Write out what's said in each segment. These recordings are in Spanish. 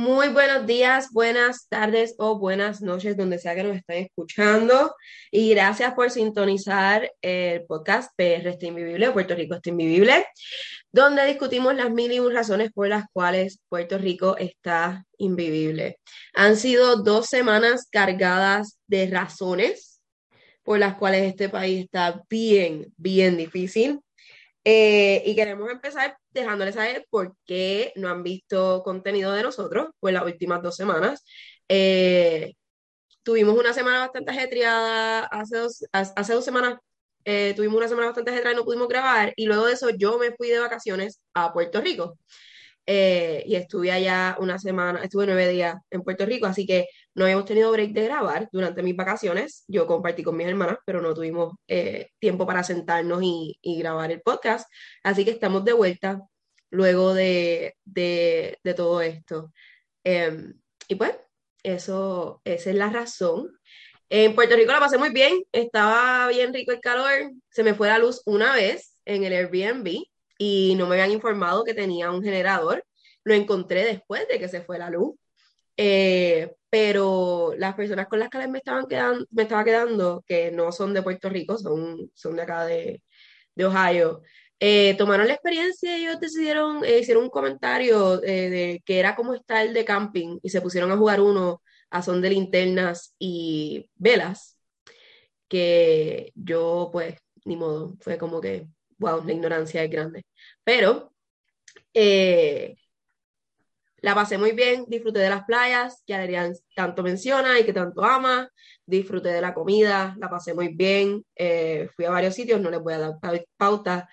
Muy buenos días, buenas tardes o buenas noches, donde sea que nos estén escuchando. Y gracias por sintonizar el podcast PR está invivible, Puerto Rico está invivible, donde discutimos las mil y un razones por las cuales Puerto Rico está invivible. Han sido dos semanas cargadas de razones por las cuales este país está bien, bien difícil. Eh, y queremos empezar dejándoles saber por qué no han visto contenido de nosotros por las últimas dos semanas. Eh, tuvimos una semana bastante ajetreada, hace dos, hace dos semanas eh, tuvimos una semana bastante ajetreada y no pudimos grabar, y luego de eso yo me fui de vacaciones a Puerto Rico. Eh, y estuve allá una semana, estuve nueve días en Puerto Rico, así que no habíamos tenido break de grabar durante mis vacaciones. Yo compartí con mis hermanas, pero no tuvimos eh, tiempo para sentarnos y, grabar el podcast, así que estamos de vuelta luego de, todo esto. Em, y pues, eso, esa es la razón. En Puerto Rico la pasé muy bien, estaba bien rico el calor, se me fue la luz una vez en el Airbnb y no me habían informado que tenía un generador. Lo encontré después de que se fue la luz. Eh, pero las personas con las que me, estaban quedando, me estaba quedando, que no son de Puerto Rico, son, son de acá de, de Ohio, eh, tomaron la experiencia y ellos decidieron, eh, hicieron un comentario de que era como estar de camping y se pusieron a jugar uno a son de linternas y velas, que yo pues, ni modo, fue como que wow, la ignorancia es grande. Pero eh, la pasé muy bien, disfruté de las playas, que Adrián tanto menciona y que tanto ama, disfruté de la comida, la pasé muy bien, eh, fui a varios sitios, no les voy a dar pauta,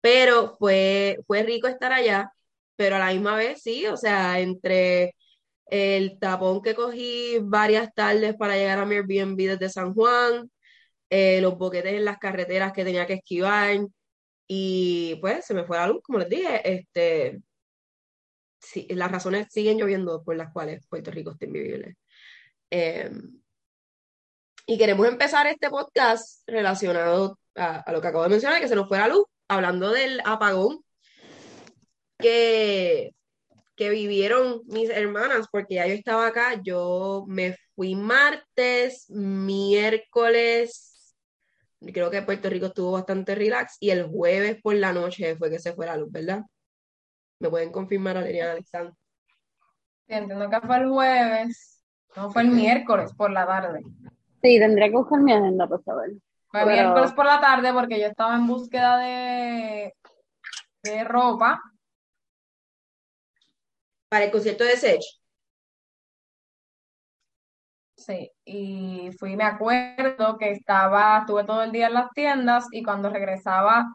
pero fue, fue rico estar allá, pero a la misma vez sí, o sea, entre el tapón que cogí varias tardes para llegar a mi Airbnb desde San Juan, eh, los boquetes en las carreteras que tenía que esquivar, y pues se me fue la luz, como les dije, este, sí, las razones siguen lloviendo por las cuales Puerto Rico está invivible. Em, y queremos empezar este podcast relacionado a, lo que acabo de mencionar, que se nos fue la luz, hablando del apagón que, que vivieron mis hermanas, porque ya yo estaba acá, yo me fui martes, miércoles, creo que Puerto Rico estuvo bastante relax y el jueves por la noche fue que se fue la luz, ¿verdad? ¿Me pueden confirmar, Aleriana Alexander? Sí, entiendo que fue el jueves, no fue el miércoles por la tarde. Sí, tendría que buscar mi agenda para saber. Fue miércoles por la tarde porque yo estaba en búsqueda de, de ropa. Para el concierto de Sech. Sí, y fui, me acuerdo que estaba, estuve todo el día en las tiendas y cuando regresaba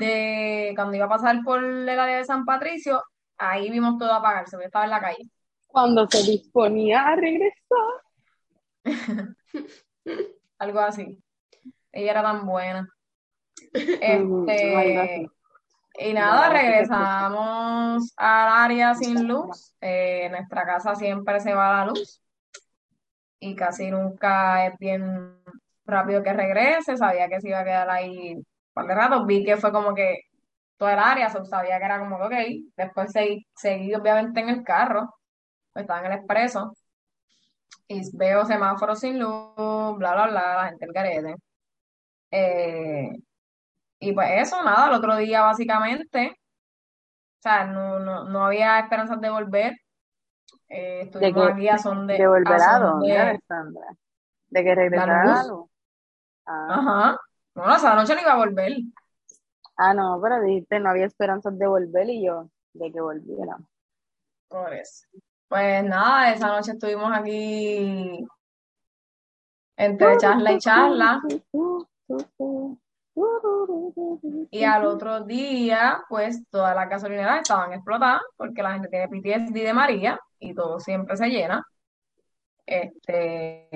de, cuando iba a pasar por el área de San Patricio, ahí vimos todo apagarse, yo estaba en la calle. Cuando se disponía a regresar. Algo así. Ella era tan buena. Este, y nada, regresamos al área sin luz. Eh, en nuestra casa siempre se va la luz y casi nunca es bien rápido que regrese, sabía que se iba a quedar ahí un par de rato, vi que fue como que toda el área, sabía que era como que ok, después seguí, obviamente en el carro, pues estaba en el expreso, y veo semáforos sin luz, bla, bla, bla, la gente el garete. Eh, y pues eso, nada, el otro día básicamente, o sea, no, no, no había esperanzas de volver, eh, estuvimos de aquí a son de... De volver a dónde, Alexandra. De que regresara Ah. Ajá. No, esa noche no iba a volver. Ah, no, pero dijiste, no había esperanzas de volver y yo, de que volviera. Por eso. Pues nada, esa noche estuvimos aquí entre charla y charla. Y al otro día, pues todas las gasolineras estaban explotadas porque la gente tiene PTSD de María y todo siempre se llena. Este,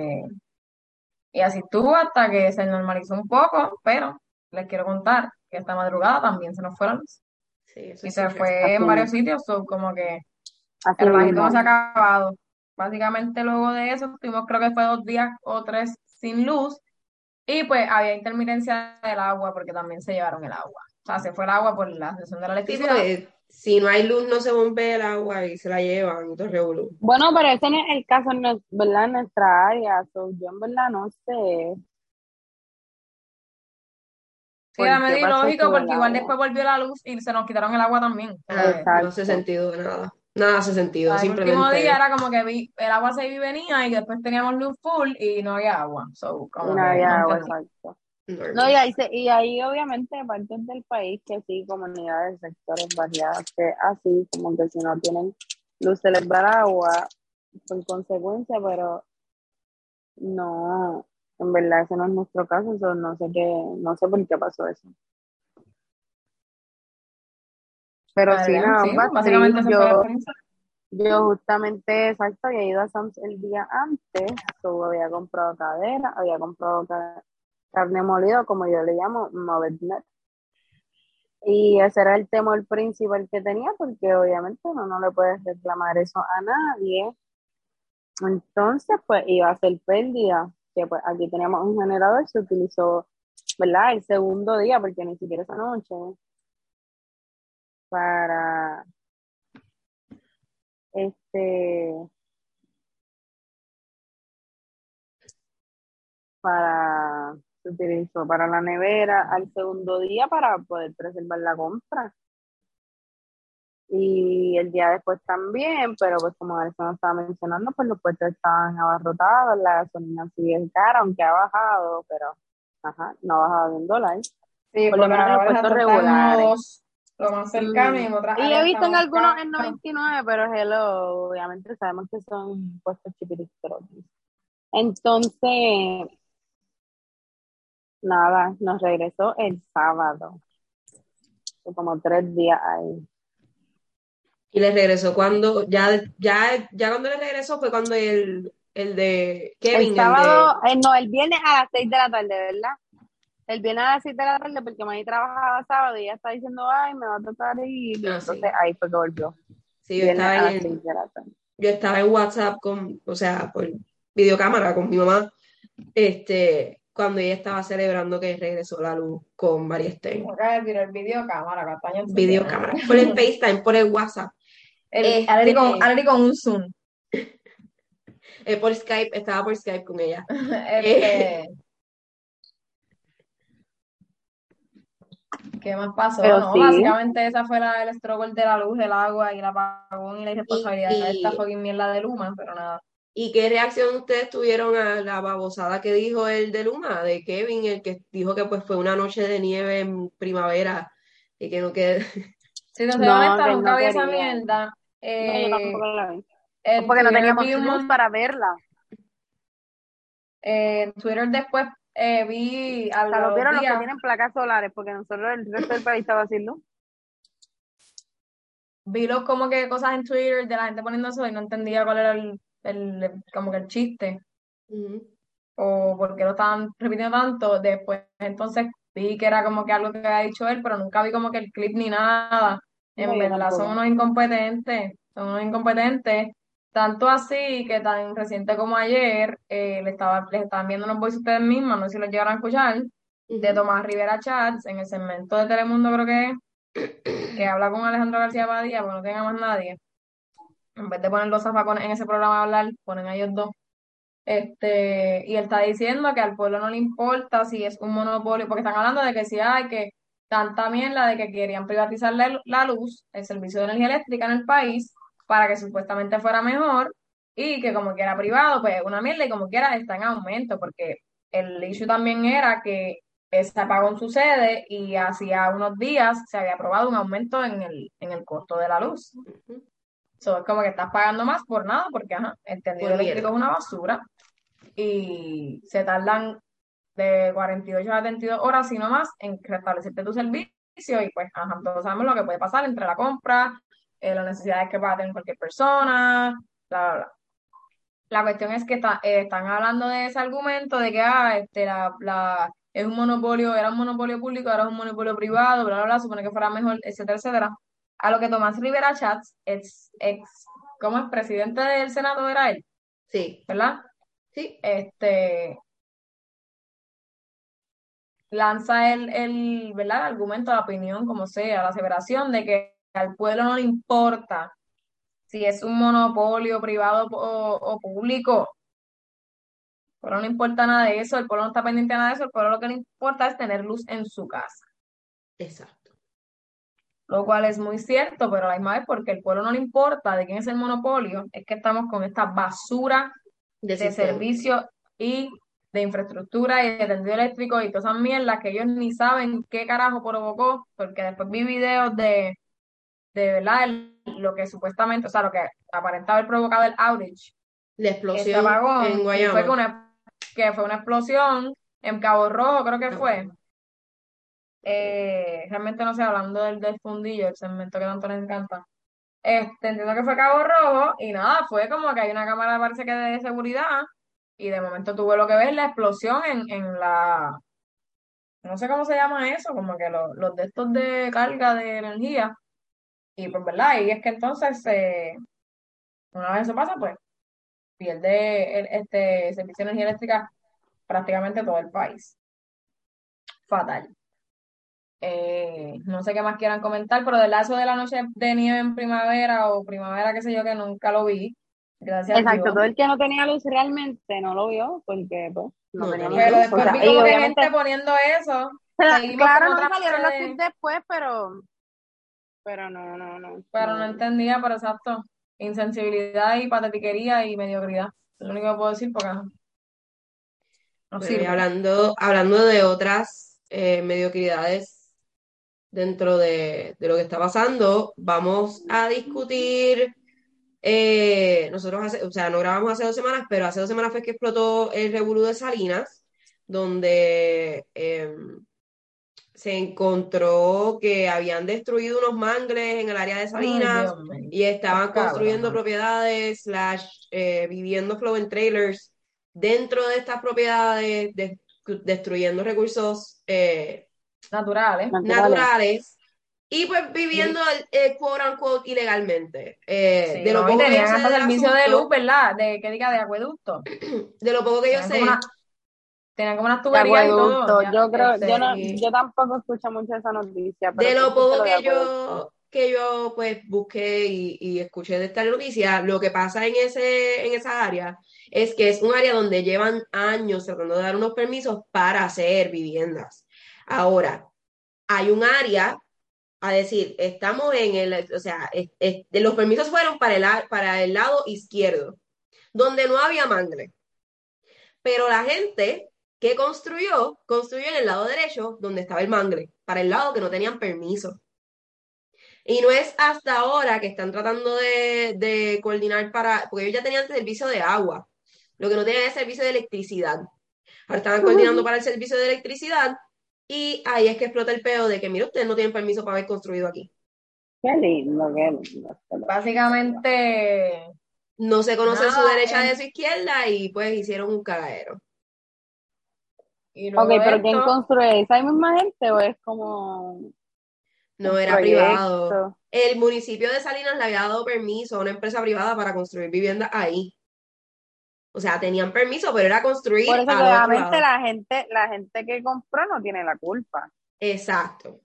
y así estuvo hasta que se normalizó un poco, pero les quiero contar que esta madrugada también se nos fue la luz. y se fue en varios sitios, como que el bajito no se ha acabado. Básicamente luego de eso estuvimos creo que fue dos días o tres sin luz y pues había intermitencia del agua porque también se llevaron el agua. O sea, se fue el agua por la sesión de la electricidad. Si no hay luz no se bombea el agua y se la llevan, y todo revolú. Bueno, pero ese no es el caso ¿verdad? en nuestra área. so, yo en verdad no sé. Sí, era medio del porque igual agua. después volvió la luz y se nos quitaron el agua también. Ah, no hace sentido de nada. Nada hace sentido, el último día era como que vi, el agua se iba y venía y después teníamos luz full y no había agua. So, como no había no agua, entendí. exacto. No, y ahí, se- y ahí obviamente partes del país que sí, comunidades, sectores variados, que así, como que si no tienen luz se les va el agua, por consecuencia, pero no, en verdad ese no es nuestro caso, so, no sé qué, no sé por qué pasó eso. Pero sí, nada, Sí, más básicamente yo, yo justamente, exacto, había ido a Sam's el día antes, so, había comprado cadera, había comprado ca- carne molida, como yo le llamo, movednet. Y ese era el temor principal que tenía, porque obviamente uno no le puedes reclamar eso a nadie. Entonces, pues iba a ser pérdida, que pues aquí teníamos un generador, se utilizó, ¿verdad? El segundo día, porque ni siquiera esa noche, para, este, para, se utilizó para la nevera al segundo día para poder preservar la compra. Y el día después también, pero pues como Alison estaba mencionando, pues los puestos estaban abarrotados, la gasolina sigue cara, aunque ha bajado, pero ajá, no ha bajado de un dólar. Sí, Por lo menos en los puestos regulares. lo más cercano y en otras Y he visto en algunos en caros. 99, pero hello, obviamente sabemos que son puestos chipiritrotis. Entonces, nada, nos regresó el sábado. Fue Como tres días ahí. Y le regresó cuando, ya, ya, ya cuando le regresó fue cuando el, el de Kevin, El el sábado, eh, no, el viernes a las 6 de la tarde, ¿verdad? El viernes a las 6 de la tarde, porque Mami trabajaba sábado y ella está diciendo, ay, me va a tocar. Y Ah, entonces sí. ahí fue que volvió. sí, yo estaba en, 6 de la tarde. yo estaba en WhatsApp con, o sea, por videocámara con mi mamá, este, cuando ella estaba celebrando que regresó la luz con María decir el videocámara, Castaño. Videocámara, por el FaceTime, por el WhatsApp, El, Este- Aleri con, Aleri con un Zoom. eh, por Skype, estaba por Skype con ella. Este, ¿Qué más pasó? Pero no, sí. básicamente esa fue la, el struggle de la luz, del agua y el apagón y la irresponsabilidad Y- de esta y- fucking mierda de Luma, pero nada. ¿Y qué reacción ustedes tuvieron a la babosada que dijo el de Luma, de Kevin, el que dijo que pues fue una noche de nieve en primavera y que no quede... Si No, honesta, nunca no vi esa mierda. No, Eh, la vi. Porque no teníamos luz para verla. eh, en Twitter después eh, vi a los lo vieron los que días, tienen placas solares, porque nosotros el resto del país estaba sin luz. vi los como que cosas en Twitter de la gente poniendo eso y no entendía cuál era el, el como que el chiste. O por qué lo estaban repitiendo tanto. Después, entonces vi que era como que algo que había dicho él, pero nunca vi como que el clip ni nada. En verdad, son unos incompetentes, son unos incompetentes. Tanto así que tan reciente como ayer, eh, le estaba, les estaban viendo unos voices ustedes mismas, no sé si los llegaron a escuchar, de. Tomás Rivera Chats, en el segmento de Telemundo creo que es, que habla con Alejandro García Padilla, porque no tenga más nadie. En vez de poner los zafacones en ese programa a hablar, ponen ellos dos. Este, y él está diciendo que al pueblo no le importa si es un monopolio, porque están hablando de que si hay que tanta mierda de que querían privatizar la, luz, el servicio de energía eléctrica en el país, para que supuestamente fuera mejor, y que como que era privado, pues una mierda y como quiera está en aumento, porque el issue también era que ese apagón sucede y hacía unos días se había aprobado un aumento en el, en el costo de la luz. So, es como que estás pagando más por nada, porque ajá, el tendido eléctrico es una basura y se tardan de 48 a 72 horas, sino más, en restablecerte tu servicio y pues, ajá, todos sabemos lo que puede pasar entre la compra, eh, las necesidades que va a tener cualquier persona, bla, bla, bla. La cuestión es que está- eh, están hablando de ese argumento de que ah, este, la, la- es un monopolio, era un monopolio público, ahora es un monopolio privado, bla, bla, bla, supone que fuera mejor, etcétera, etcétera. A lo que Tomás Rivera Chats, ex, ex, ¿cómo es? Presidente del Senado era él, Sí, ¿verdad? sí. Este lanza el, el, ¿verdad? el argumento, la opinión, como sea, la aseveración de que al pueblo no le importa si es un monopolio privado o, público. Al pueblo no le importa nada de eso, el pueblo no está pendiente de nada de eso, el pueblo lo que le importa es tener luz en su casa. Exacto. Lo cual es muy cierto, pero a la misma vez porque el pueblo no le importa de quién es el monopolio, es que estamos con esta basura de, de servicio y de infraestructura y de tendido eléctrico y todas esas mierdas que ellos ni saben qué carajo provocó, porque después vi videos de, de verdad lo que supuestamente, o sea, lo que aparentaba haber provocado el outage. La explosión en Guayama. Fue una, que fue una explosión en Cabo Rojo, creo que fue. Eh, realmente no sé, hablando del, del fundillo, el segmento que tanto les encanta. Este, entiendo que fue Cabo Rojo y nada, fue como que hay una cámara, parece que de seguridad y de momento tuve lo que ver la explosión en, en la, no sé cómo se llama eso, como que los, los de estos de carga de energía. Y pues, ¿verdad? Y es que entonces, eh, una vez eso pasa, pues pierde el, este servicio de energía eléctrica prácticamente todo el país. Fatal. Eh, no sé qué más quieran comentar, pero del lazo de la noche de nieve en primavera o primavera, qué sé yo, que nunca lo vi. Gracias Exacto, todo el que no tenía luz realmente no lo vio porque pues no, tenía luz. Pero después vi como que gente poniendo eso. claro, no salieron los tips después, pero pero no, no, no. Pero no, entendía, pero exacto. Insensibilidad y patetiquería y mediocridad. Es lo único que puedo decir porque no. hablando, hablando de otras eh, mediocridades dentro de, de, lo que está pasando, vamos a discutir eh, nosotros, hace, o sea, no grabamos hace dos semanas, pero hace dos semanas fue que explotó el revolú de Salinas, donde em, se encontró que habían destruido unos mangles en el área de Salinas y estaban construyendo propiedades, slash, eh, viviendo flow en trailers dentro de estas propiedades, destruyendo recursos eh, naturales. naturales y pues viviendo el, eh, quote unquote ilegalmente. Eh, de lo poco que tenían hasta servicio de luz, ¿verdad? De que diga de acueducto. De lo poco que yo sé. tenían como unas tuberías y todo. yo creo, yo, no, yo tampoco escucho mucho esa noticia. de lo poco que yo que yo pues busqué y, y, escuché de esta noticia, lo que pasa en ese en esa área es que es un área donde llevan años tratando de dar unos permisos para hacer viviendas. Ahora, hay un área a decir, estamos en el, o sea, los permisos fueron para el, para el lado izquierdo, donde no había mangle. Pero la gente que construyó, construyó en el lado derecho, donde estaba el mangle, para el lado que no tenían permiso. Y no es hasta ahora que están tratando de, de coordinar para, porque ellos ya tenían servicio de agua, lo que no tenían es servicio de electricidad. Ahora estaban coordinando para el servicio de electricidad y ahí es que explota el pedo de que, mira, ustedes no tienen permiso para haber construido aquí. Qué lindo, qué lindo. Básicamente. No se conoce su derecha de su izquierda y pues hicieron un cagadero. ok, pero ¿quién construye? ¿Esa misma gente o es como.? No, era privado. El municipio de Salinas le había dado permiso a una empresa privada para construir viviendas ahí. O sea, tenían permiso, pero era construir. Por eso, obviamente, la gente, la gente que compró no tiene la culpa. Exacto.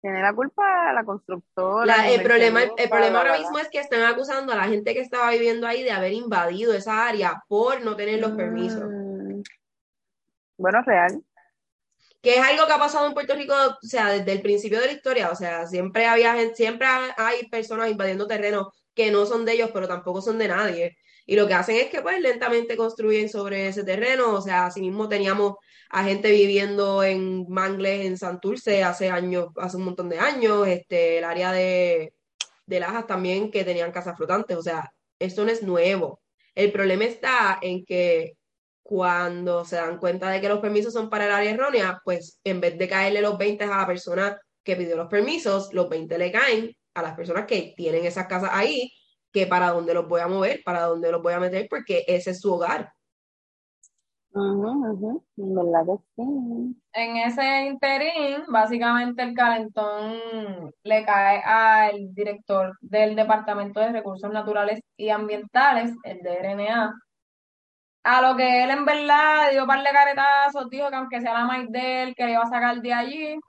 Tiene la culpa la constructora. el problema, el, problema ahora mismo es que están acusando a la gente que estaba viviendo ahí de haber invadido esa área por no tener los permisos. Mm. Bueno, real. Que es algo que ha pasado en Puerto Rico, o sea, desde el principio de la historia. O sea, siempre había gente, siempre hay personas invadiendo terrenos que no son de ellos, pero tampoco son de nadie. Y lo que hacen es que pues lentamente construyen sobre ese terreno, o sea, así mismo teníamos a gente viviendo en Mangles, en Santurce, hace años, hace un montón de años, este, el área de, de Lajas también que tenían casas flotantes, o sea, esto no es nuevo. El problema está en que cuando se dan cuenta de que los permisos son para el área errónea, pues en vez de caerle los 20 a la persona que pidió los permisos, los 20 le caen a las personas que tienen esas casas ahí que para dónde los voy a mover, para dónde los voy a meter, porque ese es su hogar. En ese interín, básicamente el calentón le cae al director del Departamento de Recursos Naturales y Ambientales, el DRNA, a lo que él en verdad dio par de caretazos, dijo que aunque sea la maíz de él, que le iba a sacar de allí,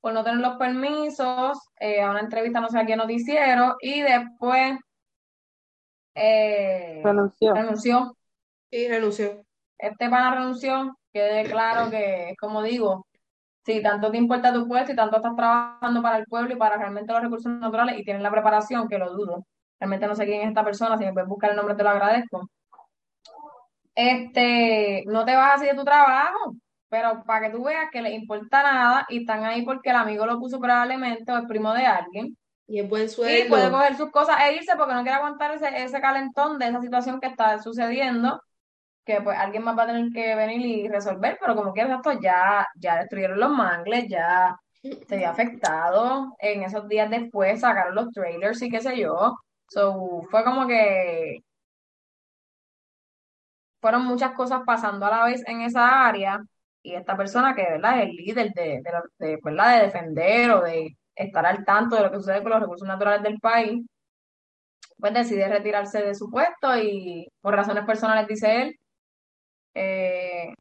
por no tener los permisos, eh, a una entrevista no sé a qué noticiero, y después eh, Renunció. renunció. Y renunció. Este pana renunció, quede claro que, como digo, si tanto te importa tu puesto y tanto estás trabajando para el pueblo y para realmente los recursos naturales y tienes la preparación, que lo dudo, realmente no sé quién es esta persona, si me puedes buscar el nombre te lo agradezco. Este, no te vas así de tu trabajo, pero para que tú veas que les importa nada y están ahí porque el amigo lo puso probablemente o el primo de alguien Y es buen y sueldo. puede coger sus cosas e irse porque no quiere aguantar ese, ese calentón de esa situación que está sucediendo, que pues alguien más va a tener que venir y resolver, pero como quieras esto ya, ya destruyeron los mangles, ya se había afectado, en esos días después sacaron los trailers y qué sé yo, so fue como que fueron muchas cosas pasando a la vez en esa área y esta persona que ¿verdad? es el líder de, de, de, ¿verdad? de defender o de estar al tanto de lo que sucede con los recursos naturales del país, pues decide retirarse de su puesto y por razones personales, dice él. Eh,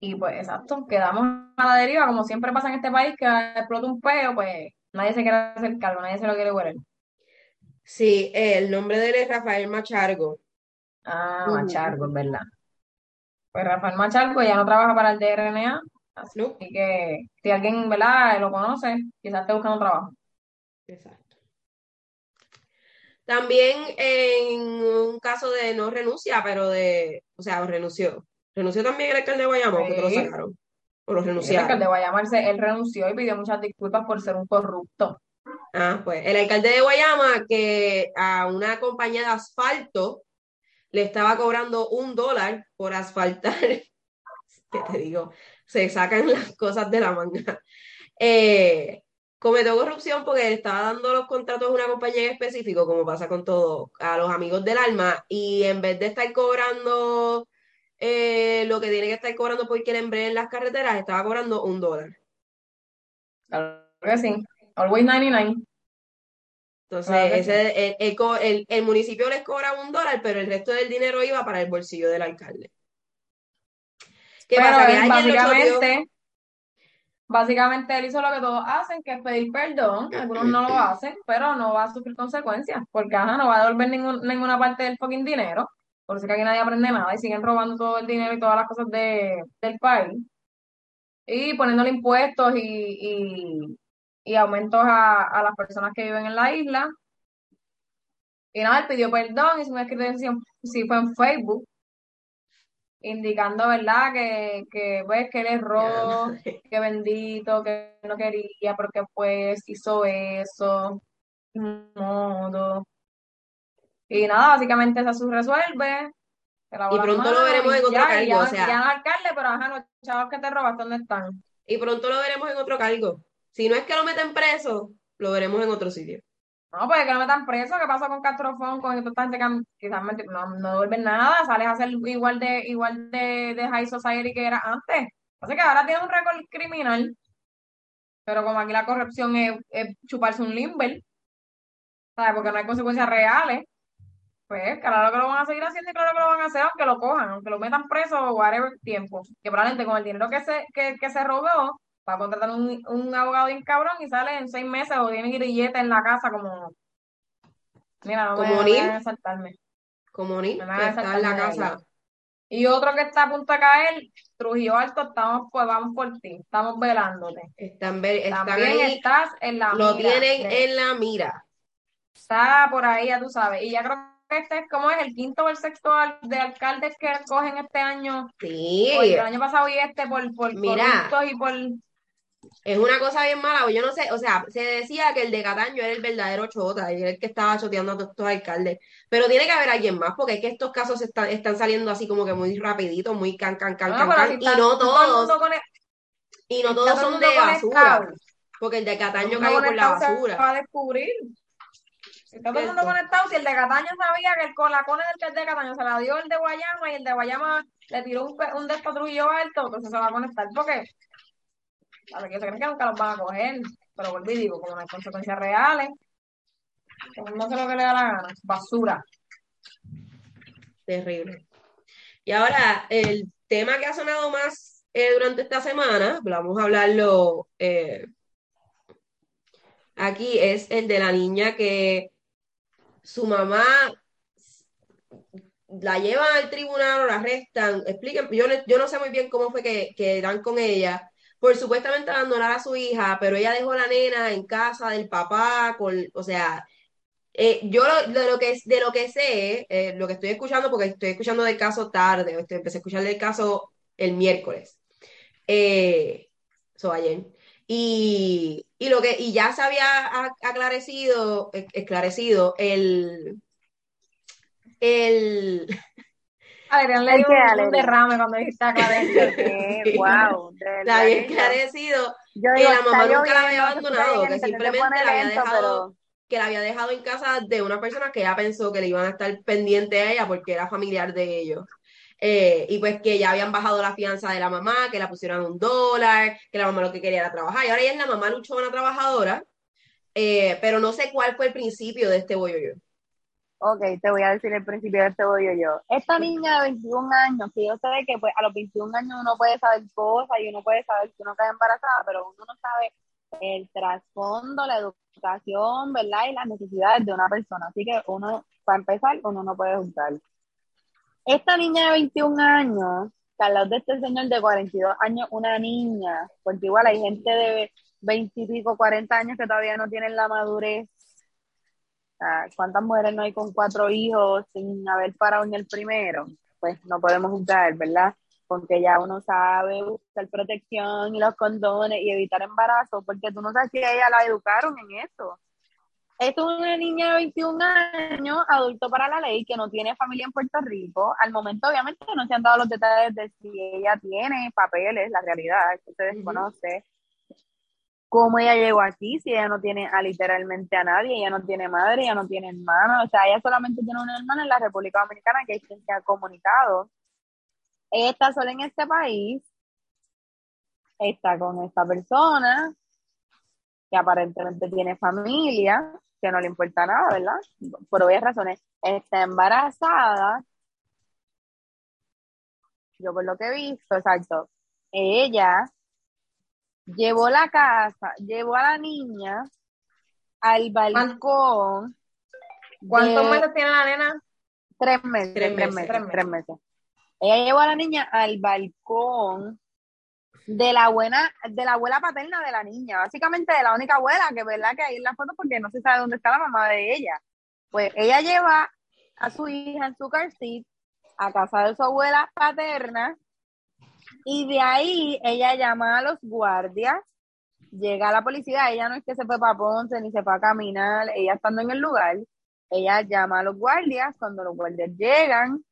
y pues exacto, quedamos a la deriva, como siempre pasa en este país, que explota un peo, pues nadie se quiere hacer cargo, nadie se lo quiere hueler. Sí, el nombre de él es Rafael Machargo. Ah. Machargo, es verdad. Pues Rafael Machargo ya no trabaja para el DRNA, así que si alguien, ¿verdad?, lo conoce, quizás esté buscando trabajo. exacto. También en un caso de no renuncia, pero de, o sea, renunció. Renunció también el alcalde de Guayama, ¿o fue que lo Sí. sacaron? O lo Y el renunciaron. alcalde de Guayama, él renunció y pidió muchas disculpas por ser un corrupto. Ah, pues el alcalde de Guayama que a una compañía de asfalto le estaba cobrando un dólar por asfaltar. ¿Qué te digo? Se sacan las cosas de la manga. Eh, cometió corrupción porque le estaba dando los contratos a una compañía en específico, como pasa con todo, a los amigos del alma, y en vez de estar cobrando eh, lo que tiene que estar cobrando por que le embreen las carreteras, estaba cobrando un dólar. Claro que sí. Always 99. Entonces, Claro ese, el, el co- el- el municipio les cobra un dólar, pero el resto del dinero iba para el bolsillo del alcalde. ¿Qué Pero pasa? Que básicamente, básicamente él hizo lo que todos hacen, que es pedir perdón. Algunos no lo hacen, pero no va a sufrir consecuencias, porque ajá, no va a devolver ningún- ninguna parte del fucking dinero. Por eso es que aquí nadie aprende nada y siguen robando todo el dinero y todas las cosas de, del país. Y poniéndole impuestos y, y, y aumentos a, a las personas que viven en la isla. Y nada, él pidió perdón, hizo una escritura, sí fue en Facebook, indicando, ¿verdad? Que, que pues que él erró, que bendito, que no quería, porque pues hizo eso, modo. Y nada, básicamente eso se resuelve, Y pronto lo veremos en otro ya, cargo, ya, o sea. ya alcalde, pero ajá, los chavos que te robaste, ¿dónde están? Y pronto lo veremos en otro cargo. Si no es que lo meten preso, lo veremos en otro sitio. No, pues que no metan preso, ¿qué pasó con Castrofón, con esta gente que quizás no, no devuelven nada, sales a ser igual de, igual de, de high society que era antes. Así que ahora tiene un récord criminal, pero como aquí la corrupción es, es chuparse un limber, ¿sabes? Porque no hay consecuencias reales, pues claro que lo van a seguir haciendo y claro que lo van a hacer, aunque lo cojan, aunque lo metan preso o whatever tiempo. Que probablemente con el dinero que se, que, que se robó, va a contratar un, un abogado bien cabrón y sale en seis meses o tiene grillete en la casa como... Mira, no Como me saltarme. Como ni Me que está en la casa. Y otro que está a punto de caer, Trujillo Alto, estamos, pues vamos por ti, estamos velándote. Están, ver- están También ahí, estás en la lo mira, tienen de- en la mira. está por ahí, ya tú sabes. Y ya creo que este es como es el quinto o el sexto al- de alcaldes que cogen este año, Sí, o el año pasado y este por, por Mira. corruptos y por... es una cosa bien mala. Yo no sé, o sea, se decía que el de Cataño era el verdadero chota y era el que estaba choteando a todos estos alcaldes. Pero tiene que haber alguien más, porque es que estos casos están, están saliendo así como que muy rapidito, muy can, can, can, can, can, si y no todo el todos, conect- y no todos todo el son de basura, porque el de el Cataño cayó por la se basura. va a descubrir. Está todo el mundo conectado. Si el de Cataño sabía que el con la cone del de Cataño se la dio el de Guayama y el de Guayama le tiró un, un de estos Trujillo alto, entonces se va a conectar porque a ver, que se creen que nunca los van a coger. Pero vuelvo y digo, como no hay consecuencias reales, como no sé lo que le da la gana. Basura. Terrible. Y ahora, el tema que ha sonado más eh, durante esta semana, vamos a hablarlo eh, aquí, es el de la niña que su mamá la llevan al tribunal o la arrestan. Expliquen, yo, yo no sé muy bien cómo fue que, que dan con ella, por supuestamente abandonar a su hija, pero ella dejó a la nena en casa del papá, con, o sea, eh, yo de lo que de lo que sé, eh, lo que estoy escuchando, porque estoy escuchando del caso tarde, estoy, empecé a escuchar del caso el miércoles, eh, ayer. Y, y, lo que, y ya se había aclarecido, esclarecido el, el Adrián le dio un, derrame cuando dijiste aclarecido. wow. La había esclarecido que la mamá nunca la había abandonado, que simplemente la había dejado que la había dejado en casa de una persona que ella pensó que le iban a estar pendiente a ella porque era familiar de ellos. Eh, y pues que ya habían bajado la fianza de la mamá, que la pusieron un dólar, que la mamá lo que quería era trabajar. Y ahora ella es la mamá luchona trabajadora, eh, pero no sé cuál fue el principio de este bollo yo. Ok, te voy a decir el principio de este bollo yo. Esta niña de 21 años, que yo sé que pues, a los 21 años uno puede saber cosas y uno puede saber que uno cae embarazada, pero uno no sabe el trasfondo, la educación, ¿verdad? Y las necesidades de una persona. Así que uno, para empezar, uno no puede juzgar. Esta niña de 21 años, al lado de este señor de 42 años, una niña, porque igual hay gente de 20 y pico, 40 años que todavía no tienen la madurez. ¿Cuántas mujeres no hay con cuatro hijos sin haber parado en el primero? Pues no podemos juzgar, ¿verdad? porque ya uno sabe buscar protección y los condones y evitar embarazo, porque tú no sabes si ella la educaron en eso. Esto es una niña de 21 años, adulto para la ley, que no tiene familia en Puerto Rico. Al momento, obviamente, no se han dado los detalles de si ella tiene papeles, la realidad, que se desconoce. Cómo ella llegó aquí, si ella no tiene a, literalmente a nadie, ella no tiene madre, ella no tiene hermano, o sea, ella solamente tiene una hermana en la República Dominicana que es quien se ha comunicado ella está sola en este país, está con esta persona que aparentemente tiene familia, que no le importa nada, ¿verdad? Por obvias razones, está embarazada. Yo por lo que he visto, exacto, ella llevó la casa, llevó a la niña al balcón. ¿Cuántos meses tiene la nena? Tres meses, tres, meses, tres meses. Ella llevó a la niña al balcón de la buena, de la abuela paterna de la niña, básicamente de la única abuela, que verdad que ahí en la foto porque no se sabe dónde está la mamá de ella. Pues ella lleva a su hija en su car seat a casa de su abuela paterna y de ahí ella llama a los guardias, llega a la policía, ella no es que se fue para Ponce ni se fue a caminar, ella estando en el lugar, ella llama a los guardias, cuando los guardias llegan,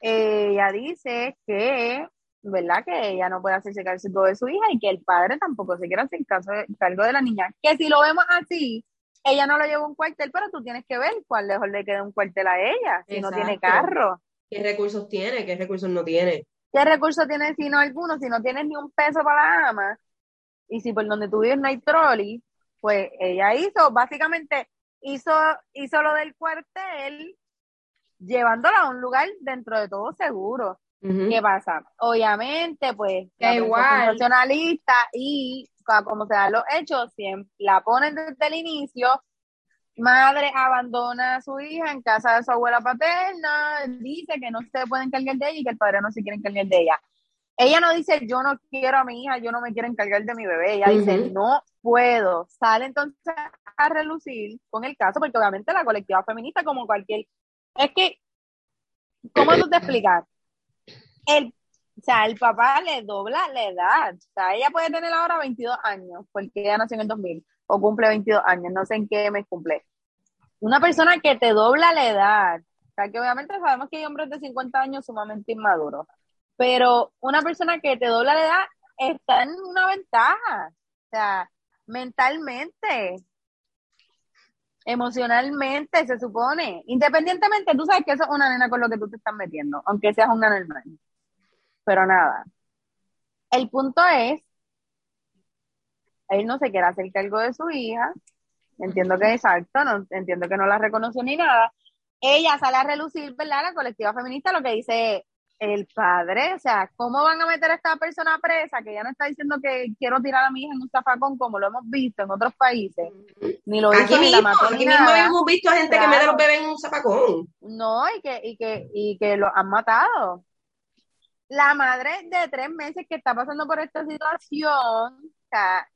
ella dice que, ¿verdad? Que ella no puede hacerse cargo de su hija y que el padre tampoco se quiere hacer cargo de la niña. Que si lo vemos así, ella no lo lleva a un cuartel, pero tú tienes que ver cuál lejos le queda un cuartel a ella, si no tiene carro. ¿Qué recursos tiene? ¿Qué recursos no tiene? ¿Qué recursos tiene si no alguno? Si no tienes ni un peso para la ama, y si por donde tú vives no hay trolley, pues ella hizo, básicamente, hizo, hizo lo del cuartel llevándola a un lugar dentro de todo seguro. ¿Qué pasa? Obviamente, pues, la igual. y como se dan los hechos, siempre la ponen desde el inicio. Madre abandona a su hija en casa de su abuela paterna, dice que no se puede encargar de ella y que el padre no se quiere encargar de ella. Ella no dice, yo no quiero a mi hija, yo no me quiero encargar de mi bebé. Ella dice, no puedo. Sale entonces a relucir con el caso, porque obviamente la colectiva feminista, como cualquier es que, ¿cómo tú te explicas? El, o sea, el papá le dobla la edad. O sea, ella puede tener ahora 22 años, porque ella nació en el 2000, o cumple 22 años, no sé en qué mes cumple. Una persona que te dobla la edad, o sea, que obviamente sabemos que hay hombres de 50 años sumamente inmaduros, pero una persona que te dobla la edad está en una ventaja, o sea, mentalmente, emocionalmente, se supone. Independientemente, tú sabes que eso es una nena con lo que tú te estás metiendo, aunque seas un normal. Pero nada. El punto es, él no se quiere hacer cargo de su hija. Entiendo que es exacto, no, entiendo que no la reconoció ni nada. Ella sale a relucir, ¿verdad? La colectiva feminista lo que dice el padre, o sea, ¿cómo van a meter a esta persona presa que ya no está diciendo que quiero tirar a mi hija en un zafacón como lo hemos visto en otros países? Ni lo hizo ni la mató aquí ni mismo nada. hemos visto a gente que mete a los bebés en un zapacón. No, y que, y que, y que lo han matado. La madre de tres meses que está pasando por esta situación, o sea,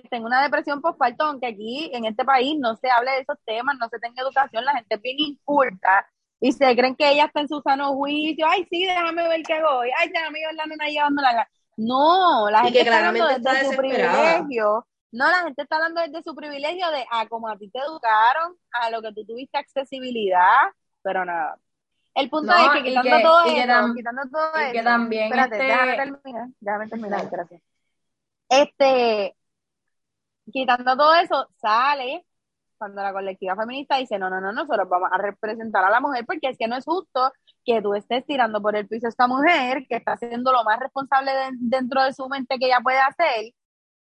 que en una depresión postparto, aunque aquí en este país no se hable de esos temas, no se tenga educación, la gente es bien inculta y se creen que ella está en su sano juicio. Ay, sí, déjame ver qué hago hoy. Ay, déjame ver la nena llevándola. la- No, la Y gente que está hablando desde está su privilegio. No, la gente está hablando desde su privilegio de a como a ti te educaron, a lo que tú tuviste accesibilidad, pero nada. El punto No, es que quitando que- todo eso, tam- quitando todo que también espérate, este- déjame terminar, déjame terminar, gracias. Este, quitando todo eso, sale cuando la colectiva feminista dice, no, no, no, nosotros vamos a representar a la mujer porque es que no es justo que tú estés tirando por el piso a esta mujer que está haciendo lo más responsable de- dentro de su mente que ella puede hacer,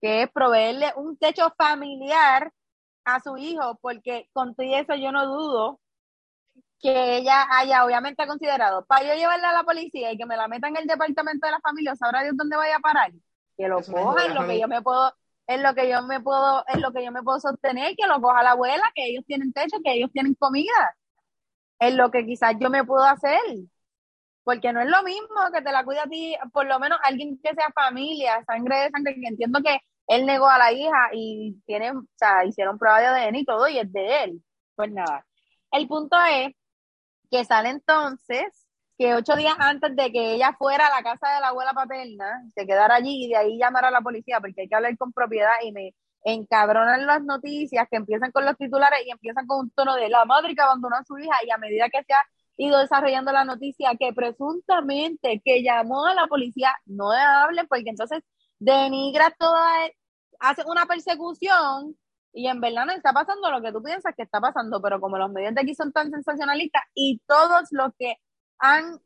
que es proveerle un techo familiar a su hijo, porque con todo eso yo no dudo que ella haya obviamente considerado, para yo llevarla a la policía y que me la metan en el departamento de la familia, sabrá Dios dónde vaya a parar, que lo Eso me jode coja la en lo que yo me puedo, en lo que yo me puedo, en lo que yo me puedo sostener, que lo coja la abuela, que ellos tienen techo, que ellos tienen comida, en lo que quizás yo me puedo hacer, porque no es lo mismo que te la cuide a ti, por lo menos alguien que sea familia, sangre de sangre, que entiendo que él negó a la hija y tienen, o sea, hicieron prueba de ADN y todo y es de él. Pues nada. El punto es que sale entonces que ocho días antes de que ella fuera a la casa de la abuela paterna, se quedara allí y de ahí llamar a la policía porque hay que hablar con propiedad y me encabronan las noticias que empiezan con los titulares y empiezan con un tono de la madre que abandonó a su hija y a medida que se ha ido desarrollando la noticia que presuntamente que llamó a la policía, no hablen porque entonces denigra toda, hace una persecución y en verdad no está pasando lo que tú piensas que está pasando, pero como los medios de aquí son tan sensacionalistas y todos los que han,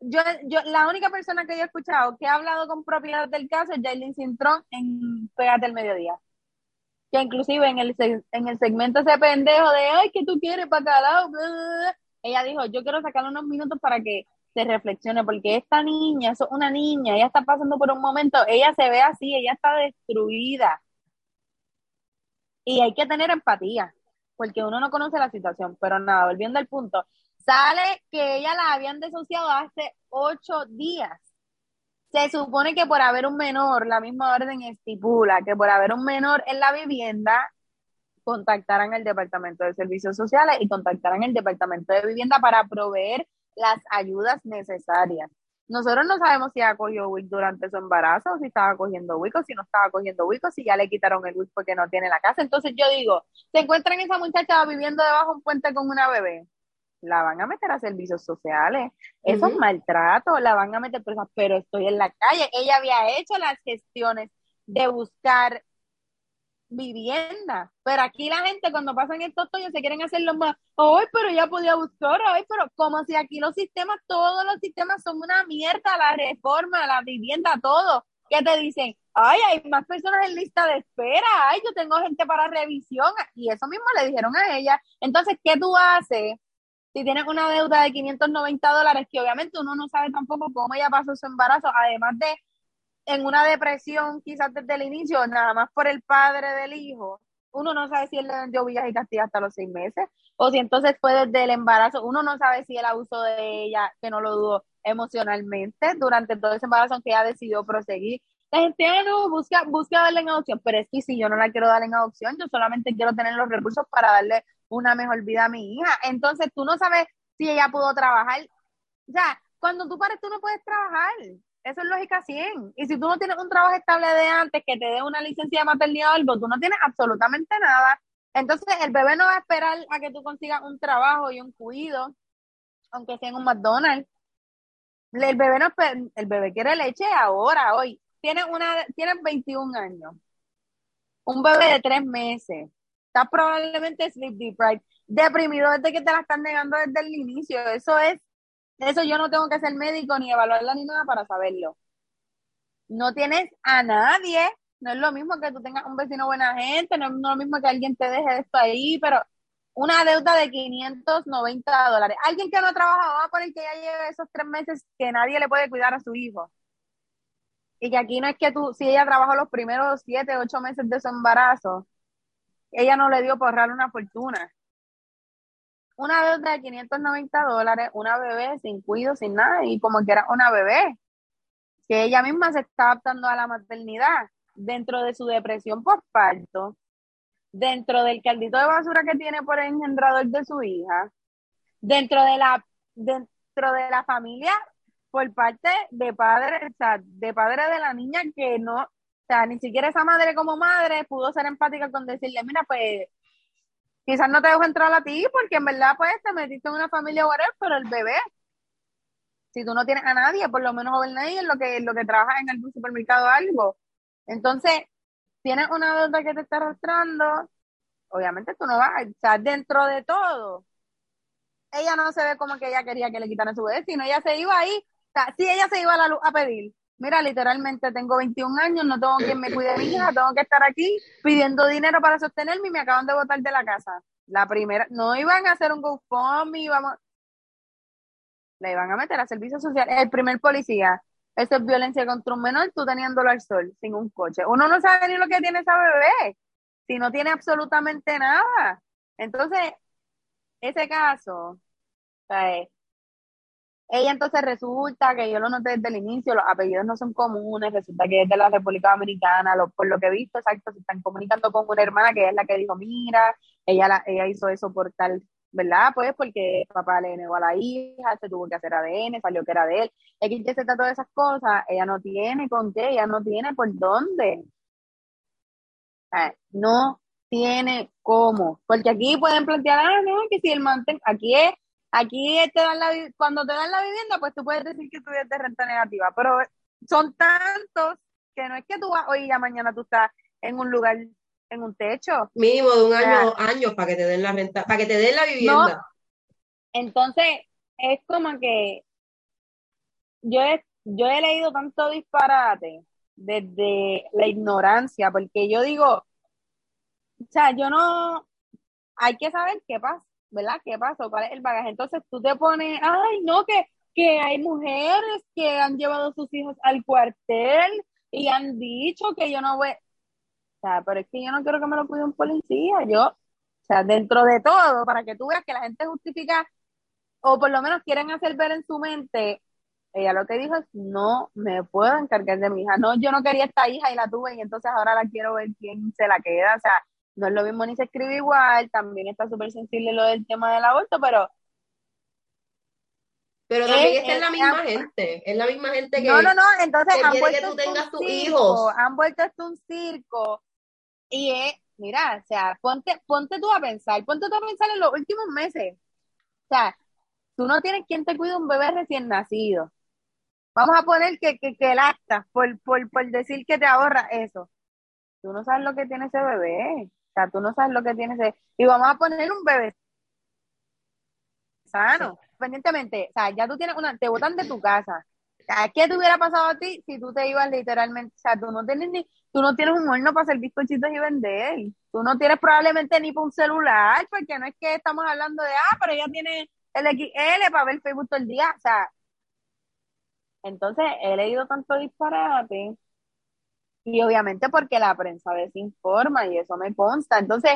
yo, yo, la única persona que yo he escuchado que ha hablado con propiedad del caso es Jailin Cintrón en Pégate el Mediodía. Que inclusive en el, en el segmento ese pendejo de, ay, que tú quieres para cada lado? Bla, bla, bla", ella dijo, yo quiero sacarle unos minutos para que se reflexione, porque esta niña, es una niña, ella está pasando por un momento, ella se ve así, ella está destruida. Y hay que tener empatía, porque uno no conoce la situación. Pero nada, volviendo al punto, sale que ella la habían desahuciado hace ocho días. Se supone que por haber un menor, la misma orden estipula que por haber un menor en la vivienda, contactarán el Departamento de Servicios Sociales y contactarán el Departamento de Vivienda para proveer las ayudas necesarias. Nosotros no sabemos si ella cogió WIC durante su embarazo, o si estaba cogiendo WIC, o si no estaba cogiendo WIC, o si ya le quitaron el WIC porque no tiene la casa. Entonces yo digo, se encuentran esa muchacha viviendo debajo de un puente con una bebé, la van a meter a servicios sociales. Eso es Ujú. maltrato, la van a meter presa, pero estoy en la calle. Ella había hecho las gestiones de buscar vivienda. Pero aquí la gente cuando pasan estos toños se quieren hacer los más, ay, pero ya podía buscar, ay, pero como si aquí los sistemas, todos los sistemas son una mierda, la reforma, la vivienda, todo. Que te dicen, ay, hay más personas en lista de espera, ay, yo tengo gente para revisión. Y eso mismo le dijeron a ella. Entonces, ¿qué tú haces? Si tienes una deuda de 590 dólares, que obviamente uno no sabe tampoco cómo ella pasó su embarazo, además de en una depresión quizás desde el inicio, nada más por el padre del hijo, uno no sabe si él le vendió Villas y Castilla hasta los seis meses, o si entonces fue desde el embarazo, uno no sabe si el abuso de ella, que no lo dudo emocionalmente, durante todo ese embarazo, aunque ella decidió proseguir. La gente, no, busca, busca darle en adopción, pero es que si yo no la quiero dar en adopción, yo solamente quiero tener los recursos para darle una mejor vida a mi hija. Entonces tú no sabes si ella pudo trabajar. Sea, cuando tú pares, tú no puedes trabajar. Eso es lógica 100. Y si tú no tienes un trabajo estable de antes que te dé una licencia de maternidad o algo, tú no tienes absolutamente nada. Entonces el bebé no va a esperar a que tú consigas un trabajo y un cuido, aunque sea en un McDonald's. El bebé no el bebé quiere leche ahora, hoy. Tiene una, tiene 21 años. Un bebé de tres meses. Está probablemente sleep deprived. Deprimido desde que te la están negando desde el inicio. Eso es, eso yo no tengo que ser médico ni evaluarla ni nada para saberlo. No tienes a nadie. No es lo mismo que tú tengas un vecino buena gente, no es lo mismo que alguien te deje esto ahí, pero una deuda de 590 dólares. Alguien que no trabaja, vamos a poner que ya lleve esos tres meses que nadie le puede cuidar a su hijo. Y que aquí no es que tú, si ella trabajó los primeros siete, ocho meses de su embarazo, ella no le dio por ahorrar una fortuna. Una deuda de 590 dólares, una bebé sin cuido, sin nada, y como que era una bebé, que ella misma se está adaptando a la maternidad dentro de su depresión postparto, dentro del caldito de basura que tiene por el engendrador de su hija, dentro de la, dentro de la familia por parte de padre, o sea, de padre de la niña que no, sea, ni siquiera esa madre como madre pudo ser empática con decirle, mira, pues quizás no te dejo entrar a ti porque en verdad pues te metiste en una familia whatever, pero el bebé, si tú no tienes a nadie, por lo menos a ver nadie en lo que, lo que trabaja en algún supermercado o algo. Entonces, tienes una deuda que te está arrastrando, obviamente tú no vas, o sea, dentro de todo, ella no se ve como que ella quería que le quitaran su bebé, sino ella se iba ahí, o sea, si ella se iba a la luz a pedir, mira, literalmente tengo 21 años, no tengo quien me cuide de mi hija, tengo que estar aquí pidiendo dinero para sostenerme y me acaban de botar de la casa. La primera, no iban a hacer un GoFundMe, vamos, le iban a meter a servicio social. El primer policía, eso es violencia contra un menor, tú teniéndolo al sol, sin un coche. Uno no sabe ni lo que tiene esa bebé, si no tiene absolutamente nada. Entonces, ese caso, ella entonces resulta que yo lo noté desde el inicio, los apellidos no son comunes, resulta que es de la República Dominicana, lo, por lo que he visto, exacto, se están comunicando con una hermana que es la que dijo, mira, ella, la, ella hizo eso por tal ¿verdad? Pues porque papá le negó a la hija, se tuvo que hacer ADN, salió que era de él. X, se trata de esas cosas, ella no tiene con qué, ella no tiene por dónde. no tiene cómo. Porque aquí pueden plantear, ah, no, que si el mantén, aquí es, aquí te dan la, cuando te dan la vivienda, pues tú puedes decir que tú de renta negativa, pero son tantos que no es que tú vas hoy y ya mañana tú estás en un lugar en un techo. Mínimo de un año o dos años para que te den la renta, para que te den la vivienda. Entonces, es como que yo he, yo he leído tanto disparate desde la ignorancia, porque yo digo, o sea, yo no, hay que saber qué pasa, ¿verdad? ¿Qué pasó? ¿Cuál es el bagaje? Entonces tú te pones, ay, no, que, que hay mujeres que han llevado a sus hijos al cuartel y han dicho que yo no voy, o sea, pero es que yo no quiero que me lo cuide un policía. Yo, o sea, dentro de todo, para que tú veas que la gente justifica, o por lo menos quieren hacer ver en su mente, ella lo que dijo es, no me puedo encargar de mi hija. No, yo no quería esta hija y la tuve y entonces ahora la quiero ver quién se la queda. O sea, no es lo mismo ni se escribe igual, también está súper sensible lo del tema del aborto, pero pero también es, la misma gente, es la misma gente que. No, no, no, entonces han vuelto que tú tengas tus hijos. Han vuelto esto un circo y es, mira, o sea, ponte, ponte tú a pensar, ponte tú a pensar en los últimos meses. O sea, tú no tienes quien te cuide un bebé recién nacido. Vamos a poner que, que, que el acta, por, por, por decir que te ahorra eso. Tú no sabes lo que tiene ese bebé. O sea, tú no sabes lo que tiene ese. Y vamos a poner un bebé sano, independientemente. O sea, ya tú tienes una. Te botan de tu casa. ¿Qué te hubiera pasado a ti si tú te ibas literalmente? O sea, tú no tienes ni, tú no tienes un horno para hacer bizcochitos y vender. Tú no tienes probablemente ni para un celular, porque no es que estamos hablando de, ah, pero ella tiene el XL para ver Facebook todo el día. O sea, entonces he leído tanto disparate. Y obviamente porque la prensa desinforma y eso me consta. Entonces,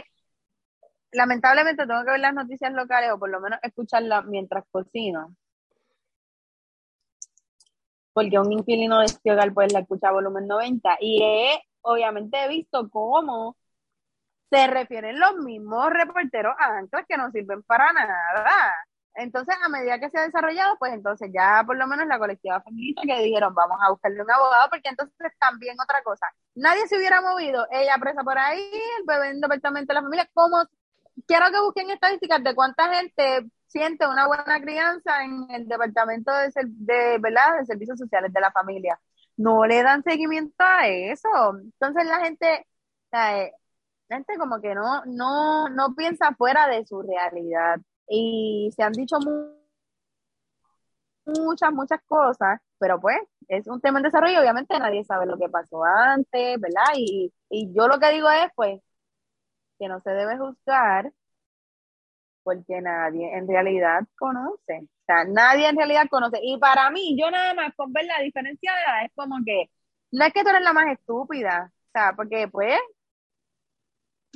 lamentablemente tengo que ver las noticias locales o por lo menos escucharlas mientras cocino porque un inquilino de este hogar pues la escucha a volumen 90 y he, obviamente he visto cómo se refieren los mismos reporteros a que no sirven para nada. Entonces, a medida que se ha desarrollado, pues entonces ya por lo menos la colectiva feminista que dijeron, vamos a buscarle un abogado, porque entonces también otra cosa, nadie se hubiera movido, ella presa por ahí, el bebé en departamento de la familia, como quiero que busquen estadísticas de cuánta gente siente una buena crianza en el departamento de, de, ¿verdad? de servicios sociales de la familia. No le dan seguimiento a eso. Entonces la gente, la gente como que no, no, no piensa fuera de su realidad. Y se han dicho muchas, muchas cosas, pero pues es un tema en desarrollo, obviamente nadie sabe lo que pasó antes, ¿verdad? Y, y yo lo que digo es pues que no se debe juzgar porque nadie en realidad conoce. O sea, nadie en realidad conoce. Y para mí, yo nada más con ver la diferencia de edad es como que no es que tú eres la más estúpida, o sea, porque pues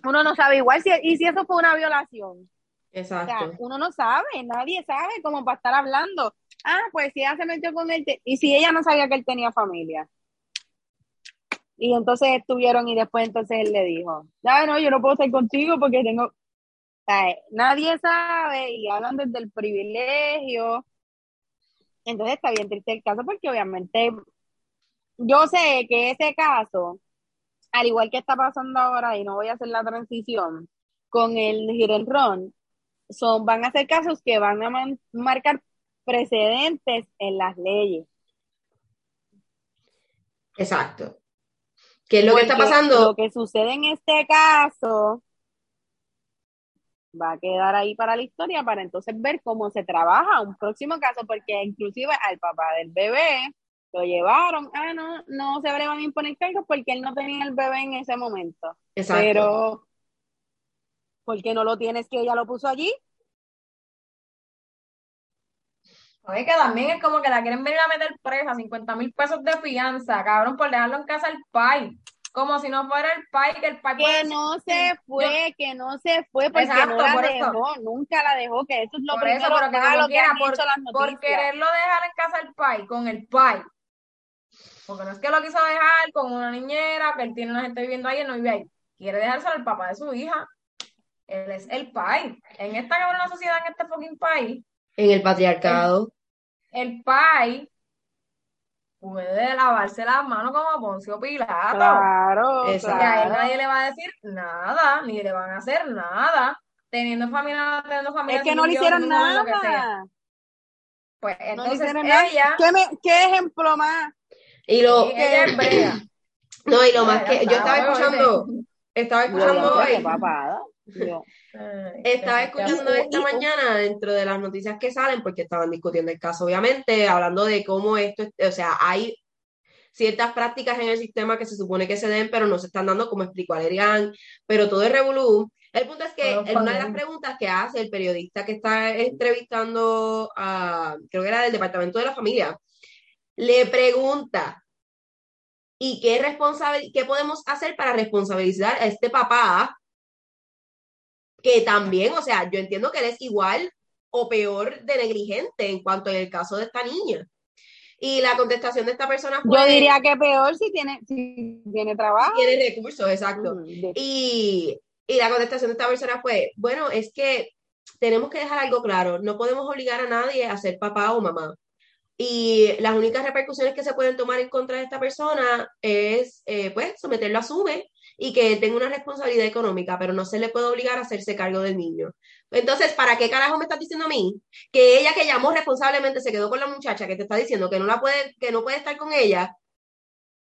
uno no sabe igual si, y si eso fue una violación. Exacto. O sea, uno no sabe, nadie sabe cómo para estar hablando. Ah, pues si ella se metió con él, y si ella no sabía que él tenía familia. Y entonces estuvieron y después entonces él le dijo, ya no, yo no puedo estar contigo porque tengo, nadie sabe y hablan desde el privilegio. Entonces está bien triste el caso porque obviamente yo sé que ese caso, al igual que está pasando ahora, y no voy a hacer la transición, con el Girenron, son, van a ser casos que van a marcar precedentes en las leyes. Exacto. ¿Qué es lo que está pasando? Lo que sucede en este caso va a quedar ahí para la historia para entonces ver cómo se trabaja un próximo caso, porque inclusive al papá del bebé lo llevaron, ah, no, no se le van a imponer cargos porque él no tenía el bebé en ese momento. Exacto. Pero, ¿por qué no lo tienes que ella lo puso allí? Oye, que también es como que la quieren venir a meter presa, 50 mil pesos de fianza, cabrón, por dejarlo en casa el pai. Como si no fuera el pai, que el pai Que puede- no se fue, que no se fue porque Exacto, no la por eso. dejó, nunca la dejó, que eso es lo Por eso, primero pero que como que quiera, han por, dicho las por noticias. quererlo dejar en casa el pai, con el pai. Porque no es que lo quiso dejar con una niñera, que él tiene una gente viviendo ahí, él no vive ahí. Quiere dejárselo al papá de su hija. Él es el pai. En esta cabrona sociedad, en este fucking país, En el patriarcado. el pai puede lavarse las manos como Poncio Pilato. Claro, Exacto. Y a él nadie le va a decir nada, ni le van a hacer nada. Teniendo familia, teniendo familia Es que no le Dios, hicieron sin mujer, lo que sea. nada. Pues No le entonces hicieron nada. ella, ¿Qué, me- qué ejemplo más? Y lo, sí, ella es brega. no, y lo más que yo estaba escuchando, estaba escuchando no hoy, papada. Yo. Ay, estaba escuchando Y- esta y- mañana dentro de las noticias que salen, porque estaban discutiendo el caso, obviamente, hablando de cómo esto, es- o sea, hay ciertas prácticas en el sistema que se supone que se den, pero no se están dando, como explicó Alerian, pero todo es revolú. El punto es que una de las preguntas que hace el periodista que está entrevistando a, creo que era del Departamento de la Familia, le pregunta, ¿y qué qué podemos hacer para responsabilizar a este papá? Que también, o sea, yo entiendo que él es igual o peor de negligente en cuanto en el caso de esta niña. Y la contestación de esta persona fue, Yo diría que peor si tiene, si tiene trabajo. tiene recursos, exacto. Y, y la contestación de esta persona fue, bueno, es que tenemos que dejar algo claro, no podemos obligar a nadie a ser papá o mamá. Y las únicas repercusiones que se pueden tomar en contra de esta persona es, eh, pues, someterlo a SUBE y que tenga una responsabilidad económica, pero no se le puede obligar a hacerse cargo del niño. Entonces, ¿para qué carajo me estás diciendo a mí que ella que llamó responsablemente se quedó con la muchacha que te está diciendo que no la puede, que no puede estar con ella,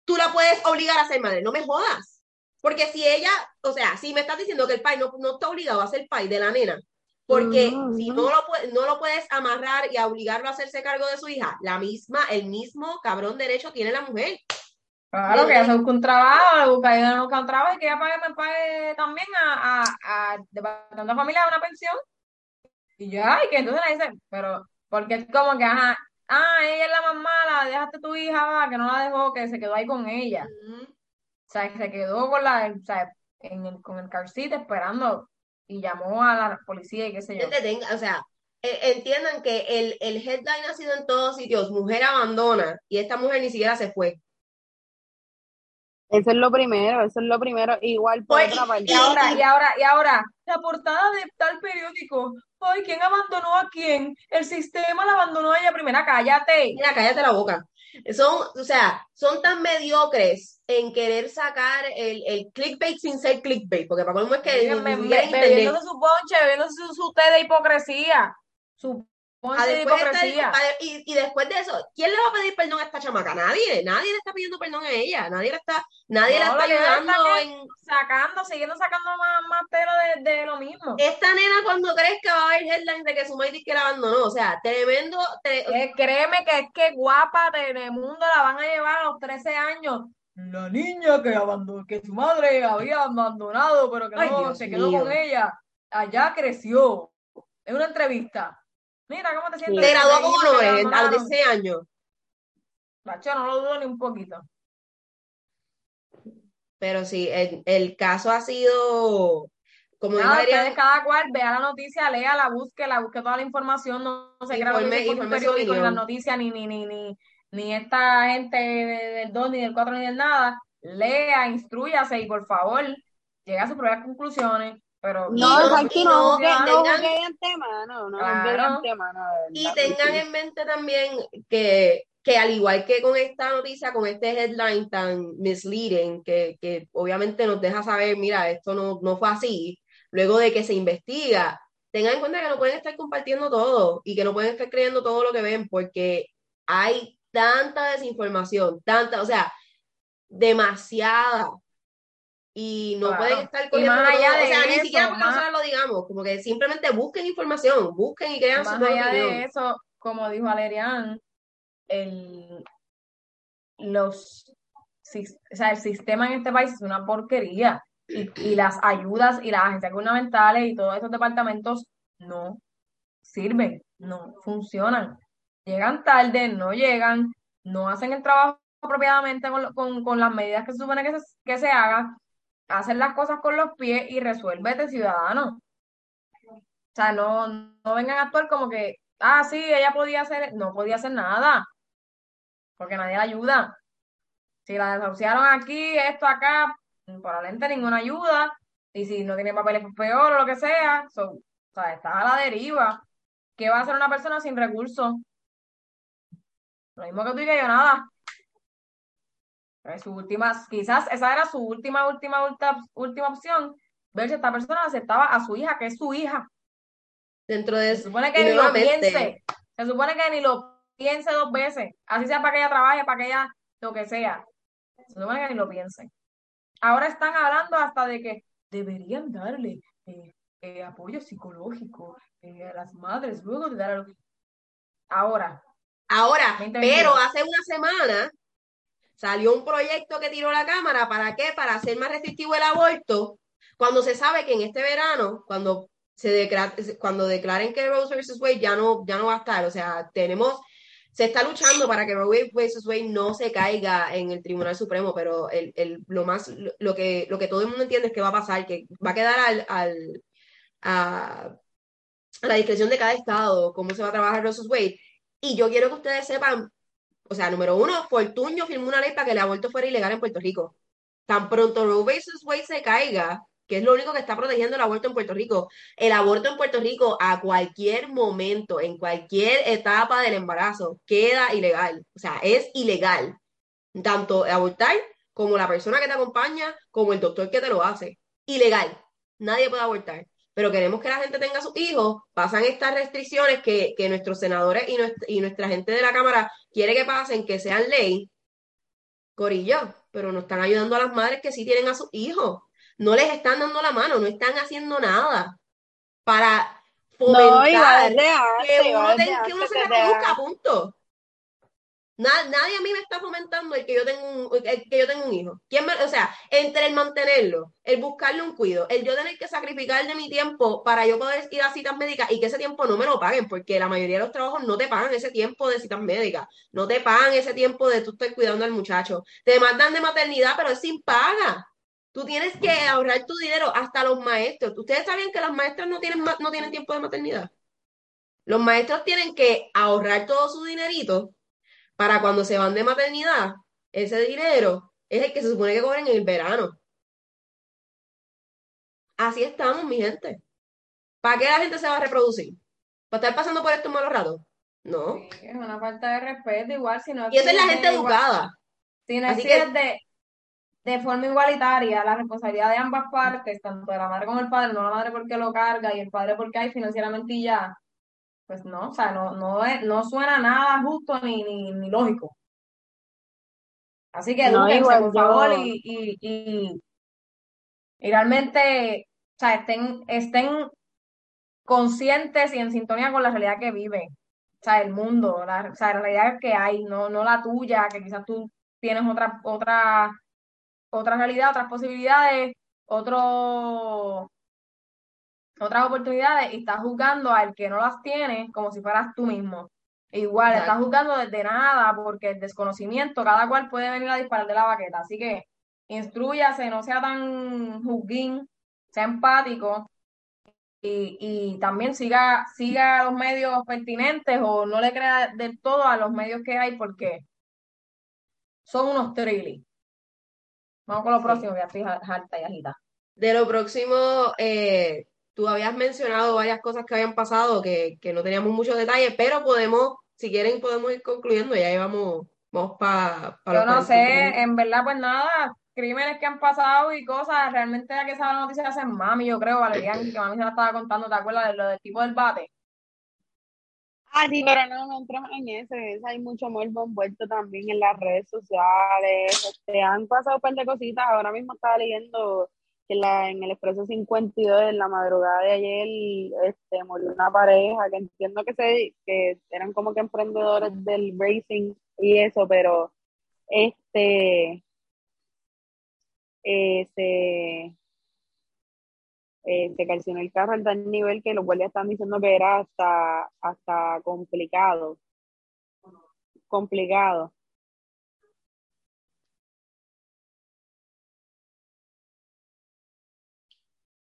tú la puedes obligar a ser madre? No me jodas. Porque si ella, o sea, si me estás diciendo que el pai no, no está obligado a ser pai de la nena, porque si no lo, no lo puedes amarrar y obligarlo a hacerse cargo de su hija, la misma, el mismo cabrón derecho tiene la mujer. Claro, que busca un trabajo, busca, ella busca un trabajo y que ella pague, me pague también a, a, a Departamento de Familia una pensión. Y ya, y que entonces le dicen, pero, porque es como que, ajá, ah, ella es la más mala, dejaste a tu hija, va, que no la dejó, que se quedó ahí con ella. Ujú. O sea, que se quedó con la, o sea, en el, con el car seat esperando y llamó a la policía y qué sé yo. O sea, eh, entiendan que el, el headline ha sido en todos sitios, mujer abandona, y esta mujer ni siquiera se fue. Eso es lo primero, eso es lo primero. Igual por Pues, otra y- parte. Y ahora, y ahora, y ahora, la portada de tal periódico. Ay, ¿quién abandonó a quién? El sistema la abandonó a ella primera, cállate. Mira, cállate la boca. Son, o sea, son tan mediocres en querer sacar el, el clickbait sin ser clickbait, porque para colmo es que bebiéndose su ponche, bebiéndose su, su té de hipocresía. Su A después de a- y, y después de eso, ¿quién le va a pedir perdón a esta chamaca? Nadie, nadie le está pidiendo perdón a ella, nadie le está, nadie la No, está ayudando en Sacando, siguiendo sacando más, más tela de, de lo mismo. esta nena cuando crezca va a haber headlines de que su madre dice que la abandonó, o sea, tremendo, tre- Eh, créeme que es que guapa Telemundo la van a llevar a los 13 años. La niña que abandonó, que su madre había abandonado, pero que Ay, no Dios se quedó mío. con ella. Allá creció. Es una entrevista. Mira, ¿cómo te sientes? Se graduó con honores a los 16 años. Bacho, no lo dudo ni un poquito. Pero sí, el, el caso ha sido, como Adrián, ustedes cada cual vea la noticia, lea la busque, la busque toda la información, no, no se crea su periódico, ni las noticias, ni, ni, ni, ni, ni esta gente del 2, ni del 4, ni del nada. Lea, instruyase y por favor, llegue a sus propias conclusiones. Pero No, no- exacto, no no no tengan- de antemano, no Claro. antemano, de Y tengan en mente también que, que al igual que con esta noticia, con este headline tan misleading, que, que obviamente nos deja saber, mira, esto no, no fue así, luego de que se investiga, tengan en cuenta que no pueden estar compartiendo todo y que no pueden estar creyendo todo lo que ven, porque hay tanta desinformación, tanta, o sea, demasiada. Y no Claro. pueden estar Y cogiendo más allá todo, o de sea, ni eso, siquiera porque más- nosotros lo digamos, como que simplemente busquen información, busquen y crean su Más propia allá opinión. de eso, como dijo Valerian, el, los, o sea, el sistema en este país es una porquería y, y las ayudas y las agencias gubernamentales y todos estos departamentos no sirven, no funcionan. Llegan tarde, no llegan, no hacen el trabajo apropiadamente con, con, con las medidas que se supone que se, que se hagan, hacen las cosas con los pies y resuélvete, ciudadano. O sea, no, no vengan a actuar como que, ah, sí, ella podía hacer, no podía hacer nada, porque nadie la ayuda. Si la desahuciaron aquí, esto acá, probablemente ninguna ayuda, y si no tiene papeles, pues peor o lo que sea, o sea, estás a la deriva. ¿Qué va a hacer una persona sin recursos? Lo mismo que tú y que yo, nada. Su última, quizás esa era su última, última, última, última opción, ver si esta persona aceptaba a su hija, que es su hija. Dentro de Se supone que ni lo piense. Se supone que ni lo piense dos veces. Así sea para que ella trabaje, para que ella lo que sea. Se supone que ni lo piense. Ahora están hablando hasta de que deberían darle eh, eh, apoyo psicológico eh, a las madres luego de dar a. Ahora, Ahora, 2022. pero hace una semana salió un proyecto que tiró la Cámara, ¿para qué? Para hacer más restrictivo el aborto, cuando se sabe que en este verano, cuando se cuando declaren que Roe versus Wade ya no, ya no va a estar, o sea, tenemos, se está luchando para que Roe versus Wade no se caiga en el Tribunal Supremo, pero el, el, lo más, lo, que, lo que todo el mundo entiende es que va a pasar, que va a quedar a, la discreción de cada estado cómo se va a trabajar versus Wade. Y yo quiero que ustedes sepan, o sea, número uno, Fortuño firmó una ley para que el aborto fuera ilegal en Puerto Rico. Tan pronto Roe versus Wade se caiga, que es lo único que está protegiendo el aborto en Puerto Rico, el aborto en Puerto Rico a cualquier momento, en cualquier etapa del embarazo, queda ilegal. O sea, es ilegal. Tanto abortar como la persona que te acompaña, como el doctor que te lo hace. Ilegal. Nadie puede abortar pero queremos que la gente tenga sus hijos, pasan estas restricciones que, que nuestros senadores y, nuestra, y nuestra gente de la Cámara quiere que pasen, que sean ley, Corillo, pero no están ayudando a las madres que sí tienen a sus hijos. No les están dando la mano, no están haciendo nada para fomentar No, iba desde que uno, que se reproduzca, punto. Na- nadie a mí me está fomentando el que yo tenga un, el que yo tenga un hijo. ¿Quién o sea, entre el mantenerlo, el buscarle un cuido, el yo tener que sacrificar de mi tiempo para yo poder ir a citas médicas y que ese tiempo no me lo paguen, porque la mayoría de los trabajos no te pagan ese tiempo de citas médicas, no te pagan ese tiempo de tú estar cuidando al muchacho. Te mandan de maternidad, pero es sin paga. Tú tienes que ahorrar tu dinero hasta los maestros. ¿Ustedes sabían que las maestras no tienen, no tienen tiempo de maternidad? Los maestros tienen que ahorrar todo su dinerito para cuando se van de maternidad, ese dinero es el que se supone que cobren en el verano. Así estamos, mi gente. ¿Para qué la gente se va a reproducir? ¿Para estar pasando por estos malos ratos? No. sí, es una falta de respeto, igual si no Y esa es la gente educada. Si no Así que- de, de forma igualitaria la responsabilidad de ambas partes, tanto de la madre como el padre, no la madre porque lo carga y el padre porque hay financieramente y ya, pues no, o sea, no, no, es- no suena nada justo ni, ni, ni lógico. Así que No, edúquense, por favor, y, y, y, y realmente, o sea, estén, estén conscientes y en sintonía con la realidad que viven. O sea, el mundo, la, o sea, la realidad que hay, no, no la tuya, que quizás tú tienes otra, otra, otra realidad, otras posibilidades, otro, otras oportunidades y estás juzgando al que no las tiene como si fueras tú mismo. Igual, estás juzgando desde nada porque el desconocimiento, cada cual puede venir a disparar de la baqueta. Así que instruyase, no sea tan juzguín, sea empático y, y, también siga, siga los medios pertinentes o no le crea del todo a los medios que hay porque son unos trilly. Vamos con lo próximo, que estoy harta y agita. De lo próximo, eh, tú habías mencionado varias cosas que habían pasado que, que no teníamos muchos detalles, pero podemos, si quieren, podemos ir concluyendo, ya vamos, vamos para... Pa Yo no sé, en verdad, pues nada, crímenes que han pasado y cosas, realmente la que sabe la noticia hace mami, yo creo, Valerian, que mami se la estaba contando, ¿te acuerdas de lo del tipo del bate? Ah, sí, pero no, no entramos en ese, hay mucho morbo envuelto también en las redes sociales, este, han pasado un par de cositas, ahora mismo estaba leyendo que la, en el Expreso 52, en la madrugada de ayer, este, murió una pareja, que entiendo que, se, que eran como que emprendedores del racing y eso, pero este eh, se, eh, se calcinó el carro al tal nivel que los guardias están diciendo que era hasta, hasta complicado. Complicado.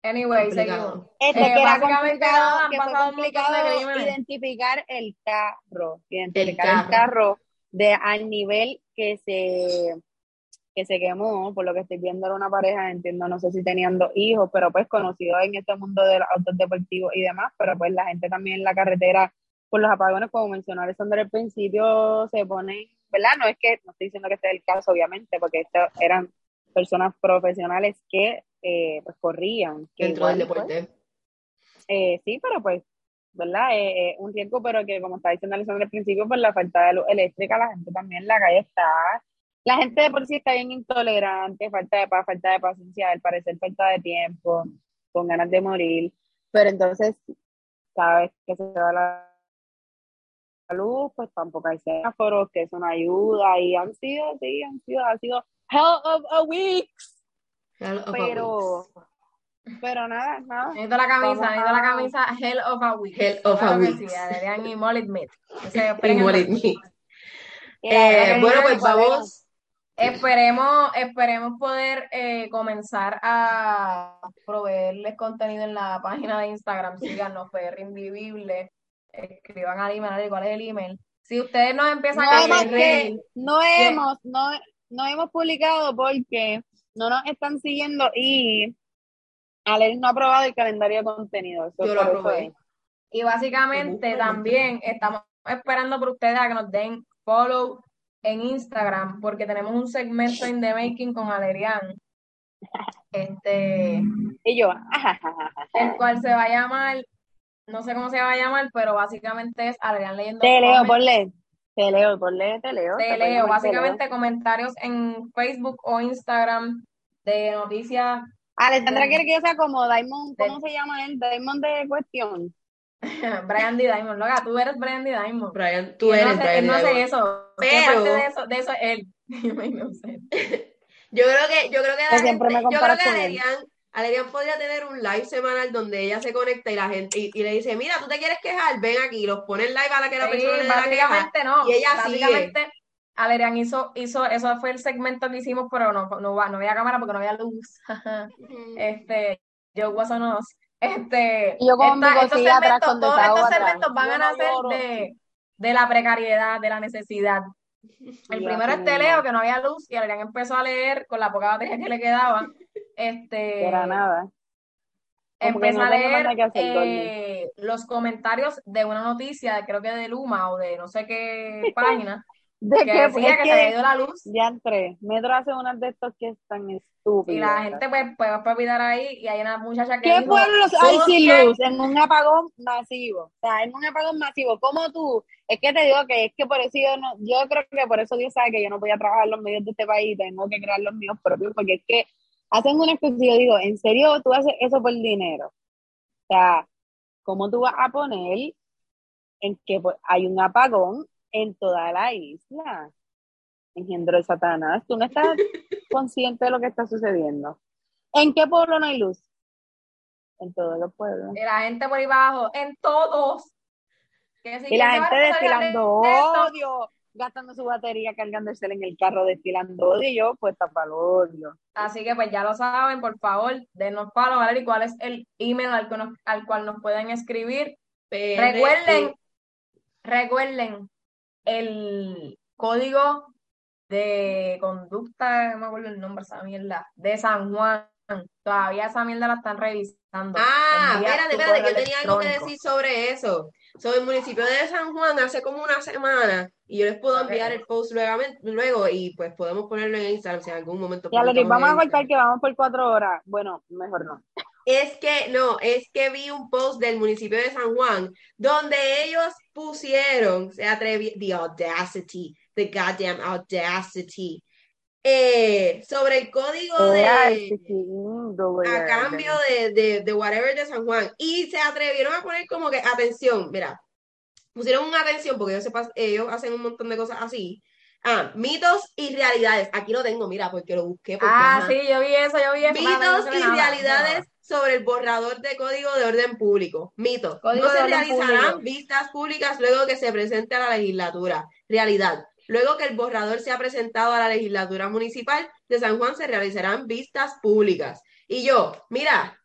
Anyway, seguimos. Este, que era complicado, que fue complicado identificar el carro, identificar el carro. de al nivel que se que se quemó, por lo que estoy viendo era una pareja, entiendo, no sé si tenían dos hijos, pero pues conocido en este mundo de los autos deportivos y demás, pero pues la gente también en la carretera, por los apagones, como mencionó Alessandra al principio, se ponen, ¿verdad? No es que, no estoy diciendo que este es el caso, obviamente, porque estos eran personas profesionales que eh, pues corrían. Que Dentro del pues, deporte. eh, sí, pero pues, ¿verdad? Eh, un riesgo, pero que como estaba diciendo Alessandra al principio, por la falta de luz eléctrica, la gente también en la calle está la gente de por sí está bien intolerante, falta de paz, falta de paciencia, al parecer falta de tiempo, con ganas de morir, pero entonces cada vez que se da la luz, pues tampoco hay semáforos, que eso no ayuda, y han sido, sí, han sido, ha sido hell of a weeks. Pero, pero nada, nada. Necesito la camisa, necesito la camisa Hell of a Week. Hell of a Week. y Molly Smith. Eh, bueno, pues vamos Esperemos, esperemos poder eh, comenzar a proveerles contenido en la página de Instagram. Síganos, PR Invivible. Escriban al email, cuál es el email. Si ustedes nos empiezan a seguir, no hemos, no, no hemos publicado porque no nos están siguiendo y Alex no ha aprobado el calendario de contenido. Yo lo aprobé. Y básicamente también estamos esperando por ustedes a que nos den follow en Instagram porque tenemos un segmento en The Making con Alerian. Este. Y yo. el cual se va a llamar, no sé cómo se va a llamar, pero básicamente es Alerian leyendo. Te leo, ponle. Te leo, ponle, te leo. Te, leo, básicamente comentarios en Facebook o Instagram de noticias. Alexandra quiere que yo sea como Diamond, ¿cómo se llama él? Diamond de cuestión. Brian D. Diamond, loca, tú eres Brian D. Diamond. Brian, tú eres no Brian Él no hace eso. Pero... de eso, de eso es él. yo creo que, yo creo que, gente, yo creo que Alerian podría tener un live semanal donde ella se conecta y la gente y, le dice, mira, tú te quieres quejar, ven aquí, los pone en live a la que la persona le da la queja, no. Y ella básicamente, sigue. Alerian hizo, hizo, eso fue el segmento que hicimos, pero no, no, no había cámara porque no había luz. este, yo was on us. Este, y yo con esta, estos segmentos, todos estos segmentos van a nacer de, de, la precariedad, de la necesidad. El primero es Teleo, que no había luz, y Adrián empezó a leer con la poca batería que le quedaba. Este, Era nada. Empezó a leer eh, los comentarios de una noticia, creo que de Luma o de no sé qué página, de que, decía que, se había ido la luz. Ya entré. Metro hace unas de estos que están estúpidos. Y la gente pues, pues va a olvidar ahí y hay una muchacha que ¿Qué dijo, pueblos hay sin luz en un apagón masivo? O sea, en un apagón masivo, ¿cómo tú? Es que te digo que es que por eso yo no, yo creo que por eso Dios sabe que yo no voy a trabajar los medios de este país, tengo que crear los míos propios, porque es que hacen una especie, yo digo, ¿en serio tú haces eso por dinero? O sea, ¿cómo tú vas a poner en que pues, hay un apagón en toda la isla. Engendro de Satanás, tú no estás consciente de lo que está sucediendo. ¿En qué pueblo no hay luz? en todos los pueblos. Y la gente por ahí abajo, en todos. Que si Y la ¿quién se va a gente destilando odio, gastando su batería, cargándose en el carro, destilando odio, y yo, pues tapa el odio. Así que pues ya lo saben, por favor, denos palo, ¿vale? ¿Y cuál es el email al, que nos- al cual nos pueden escribir? Recuerden, recuerden el código de conducta, no me acuerdo el nombre, esa mierda, de San Juan. Todavía esa mierda la están revisando. Ah, espérate, espérate, que yo tenía algo que decir sobre eso. Sobre el municipio de San Juan hace como una semana y yo les puedo enviar el post luego, luego y pues podemos ponerlo en Instagram si en algún momento Ya, Lori, publicamos vamos a cortar que vamos por cuatro horas. Bueno, mejor no. Es que, no, es que vi un post del municipio de San Juan donde ellos pusieron, se atrevieron, the audacity, the goddamn audacity, eh, sobre el código Era de, doble a cambio de, de, de whatever de San Juan. Y se atrevieron a poner como que atención, mira, pusieron una atención porque ellos, se ellos hacen un montón de cosas así. Ah, mitos y realidades. Aquí lo tengo, mira, porque lo busqué. Porque, Ah, ajá. sí, yo vi eso, yo vi eso. nada, no Mitos y nada, realidades nada. sobre el borrador de código de orden público. Mito. Código no se realizarán público. vistas públicas luego que se presente a la legislatura. Realidad. Luego que el borrador sea presentado a la legislatura municipal de San Juan, se realizarán vistas públicas. Y yo, mira,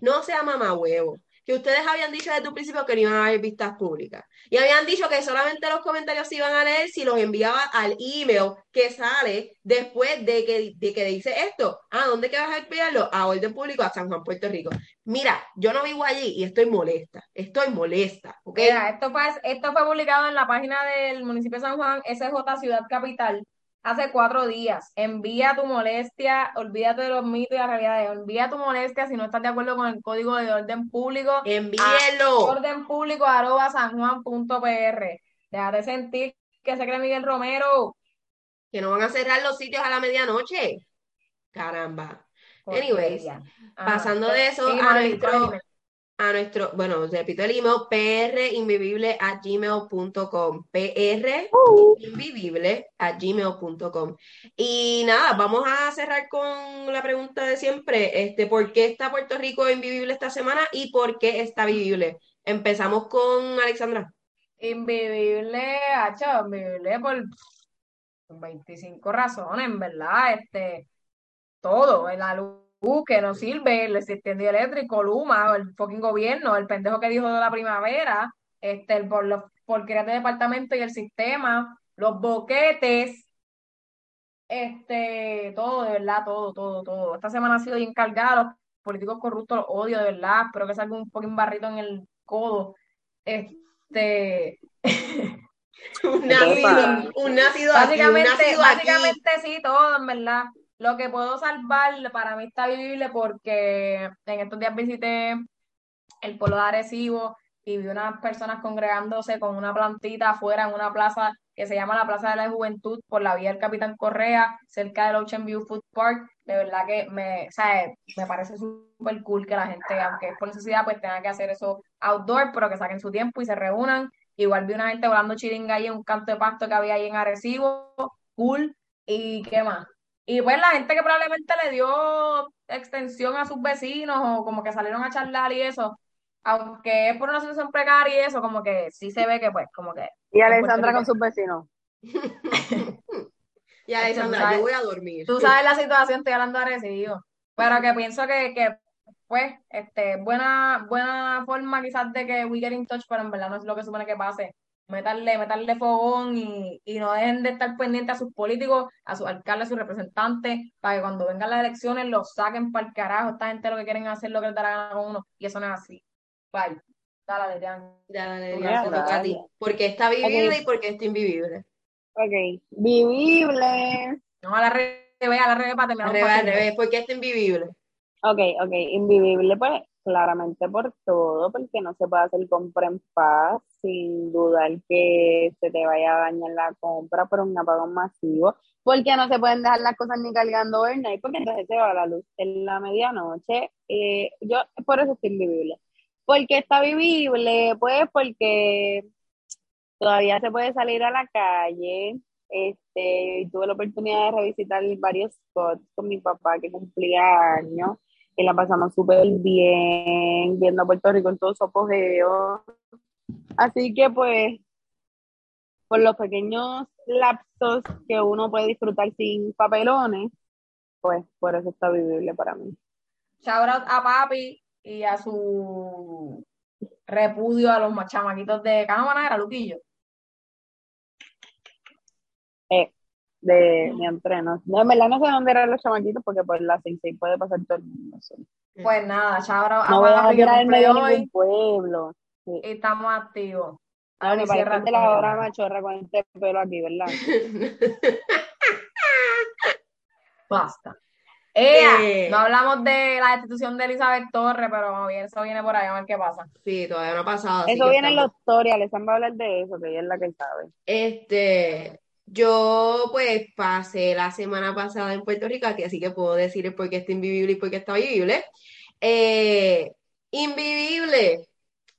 no sea mamá huevo. Que ustedes habían dicho desde un principio que no iban a haber vistas públicas. Y habían dicho que solamente los comentarios se iban a leer si los enviaba al email que sale después de que, de que dice esto. Ah, ¿dónde que vas a enviarlo? A orden público a San Juan, Puerto Rico. Mira, yo no vivo allí y estoy molesta. Estoy molesta, ¿ok? Mira, esto fue, esto fue publicado en la página del municipio de San Juan, SJ Ciudad Capital, hace cuatro días. Envía tu molestia, olvídate de los mitos y las realidades. Envía tu molestia si no estás de acuerdo con el código de orden público. Envíelo. Orden público arroba sanjuan.pr. Déjate sentir que se cree Miguel Romero. Que no van a cerrar los sitios a la medianoche. Caramba. Anyways. Ajá. pasando de eso a nuestro, a nuestro, bueno, repito el email, gmail.com invivible a gmail.com. Y nada, vamos a cerrar con la pregunta de siempre, este, ¿por qué está Puerto Rico invivible esta semana y por qué está vivible? Empezamos con Alexandra. Invivible, hacho, invivible por 25 razones, en verdad, este, todo, la luz que no sirve, el sistema eléctrico, Luma, el fucking gobierno, el pendejo que dijo de la primavera, este, el, por los porquerías de departamento y el sistema, los boquetes, este, todo, de verdad, todo, todo, todo. Esta semana ha sido bien cargada, los políticos corruptos los odio, de verdad, espero que salga un fucking barrito en el codo. Este, Un nacido, pasa? un nacido aquí, un Básicamente, aquí. básicamente sí, todo, en verdad. Lo que puedo salvar para mí está vivible porque en estos días visité el pueblo de Arecibo y vi unas personas congregándose con una plantita afuera en una plaza que se llama la Plaza de la Juventud por la vía del Capitán Correa, cerca del Ocean View Food Park. De verdad que me, o sea, me parece súper cool que la gente, aunque es por necesidad, pues tenga que hacer eso outdoor, pero que saquen su tiempo y se reúnan. Igual vi una gente volando chiringa ahí en un canto de pasto que había ahí en Arecibo, cool. ¿Y qué más? Y pues la gente que probablemente le dio extensión a sus vecinos o como que salieron a charlar y eso, aunque es por una situación precaria y eso, como que sí se ve que pues como que Y Alexandra con sus vecinos. Y Alexandra, yo voy a dormir. tú sabes la situación, estoy hablando de Arecibo, pero que pienso que, que pues, este, buena, buena forma quizás de que we get in touch, pero en verdad no es lo que supone que pase. Meterle, meterle fogón y, y no dejen de estar pendientes a sus políticos, a sus alcaldes, a sus representantes, para que cuando vengan las elecciones los saquen para el carajo. Esta gente lo que quieren hacer lo que les da la gana con uno, y eso no es así. Bye. Dale, Adrián. Dale, Adrián, te toca a ti. dale. Porque está vivible Ok. y porque está invivible. Ok. Vivible. No, a la revés, a la revés para terminar al fácil. revés, porque está invivible. Ok, ok. Invivible, pues claramente por todo, porque no se puede hacer compra en paz sin dudar que se te vaya a dañar la compra por un apagón masivo, porque no se pueden dejar las cosas ni cargando overnight, porque entonces se va la luz en la medianoche. Eh, yo por eso estoy invivible. Porque está vivible, pues porque todavía se puede salir a la calle. Este, tuve la oportunidad de revisitar varios spots con mi papá que cumplía años. Y la pasamos súper bien viendo a Puerto Rico en todo su apogeo. Así que pues, por los pequeños lapsos que uno puede disfrutar sin papelones, pues por eso está vivible para mí. Shout out a papi y a su repudio a los chamaquitos de Cámara, era Luquillo. Eh, de mi entreno. No, en verdad no sé dónde eran los chamaquitos porque por la 6 puede pasar todo el mundo. Pues nada, out No voy a tirar en cumple medio de hoy ningún pueblo. Sí. y estamos activos. Ah, me parece tu la hora machorra con este pelo aquí, ¿verdad? Basta. Ea, Eh. no hablamos de la destitución de Elizabeth Torres, pero eso viene por ahí, a ver qué pasa. Sí, todavía no ha pasado. Eso viene en los tutoriales, han va a hablar de eso, que ella es la que sabe. Este, yo pues pasé la semana pasada en Puerto Rico, así que puedo decir por qué está invivible y por qué está vivible. Eh, invivible,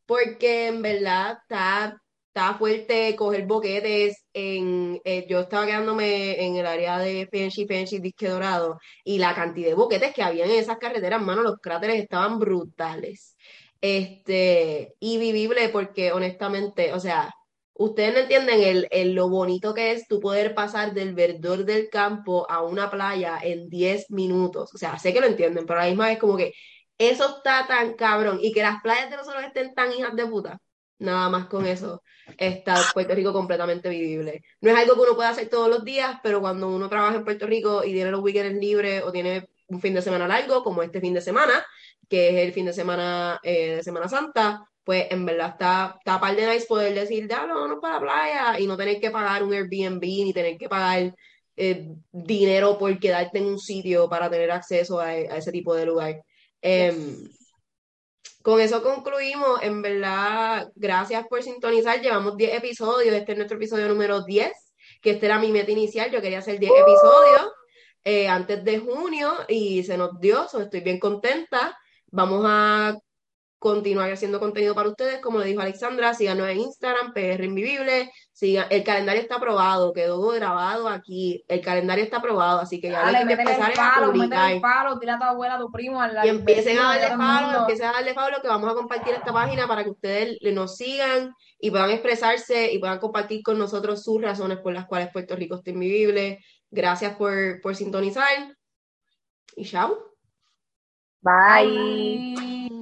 porque en verdad está, está fuerte coger boquetes en, eh, yo estaba quedándome en el área de Penchi, Penchi, Disque Dorado, y la cantidad de boquetes que había en esas carreteras, mano, los cráteres estaban brutales. Este, y vivible porque honestamente, o sea, Ustedes no entienden el, el- lo bonito que es tú poder pasar del verdor del campo a una playa en 10 minutos. O sea, sé que lo entienden, pero a la misma vez como que eso está tan cabrón y que las playas de nosotros estén tan hijas de puta. Nada más con eso está Puerto Rico completamente vivible. No es algo que uno pueda hacer todos los días, pero cuando uno trabaja en Puerto Rico y tiene los weekends libres o tiene un fin de semana largo, como este fin de semana, que es el fin de semana eh, de Semana Santa, pues en verdad está, está par de nice poder decir, diablo, vámonos para la playa y no tener que pagar un Airbnb ni tener que pagar eh, dinero por quedarte en un sitio para tener acceso a, a ese tipo de lugar. Em, con eso concluimos, en verdad, gracias por sintonizar, llevamos 10 episodios, este es nuestro episodio número 10, que este era mi meta inicial, yo quería hacer 10 episodios eh, antes de junio y se nos dio, so estoy bien contenta, vamos a continuar haciendo contenido para ustedes, como le dijo Alexandra, síganos en Instagram, PR Invivible, sigan, el calendario está aprobado, quedó grabado aquí, el calendario está aprobado, así que ya Dale, hay que empezar el a palo, publicar. métele el palo, tira a tu abuela, a tu primo, al Y empiecen a darle a mundo. empiecen a darle follow, que vamos a compartir esta página para que ustedes le- nos sigan y puedan expresarse y puedan compartir con nosotros sus razones por las cuales Puerto Rico está invivible. Gracias por, por sintonizar y chao. Bye. Bye.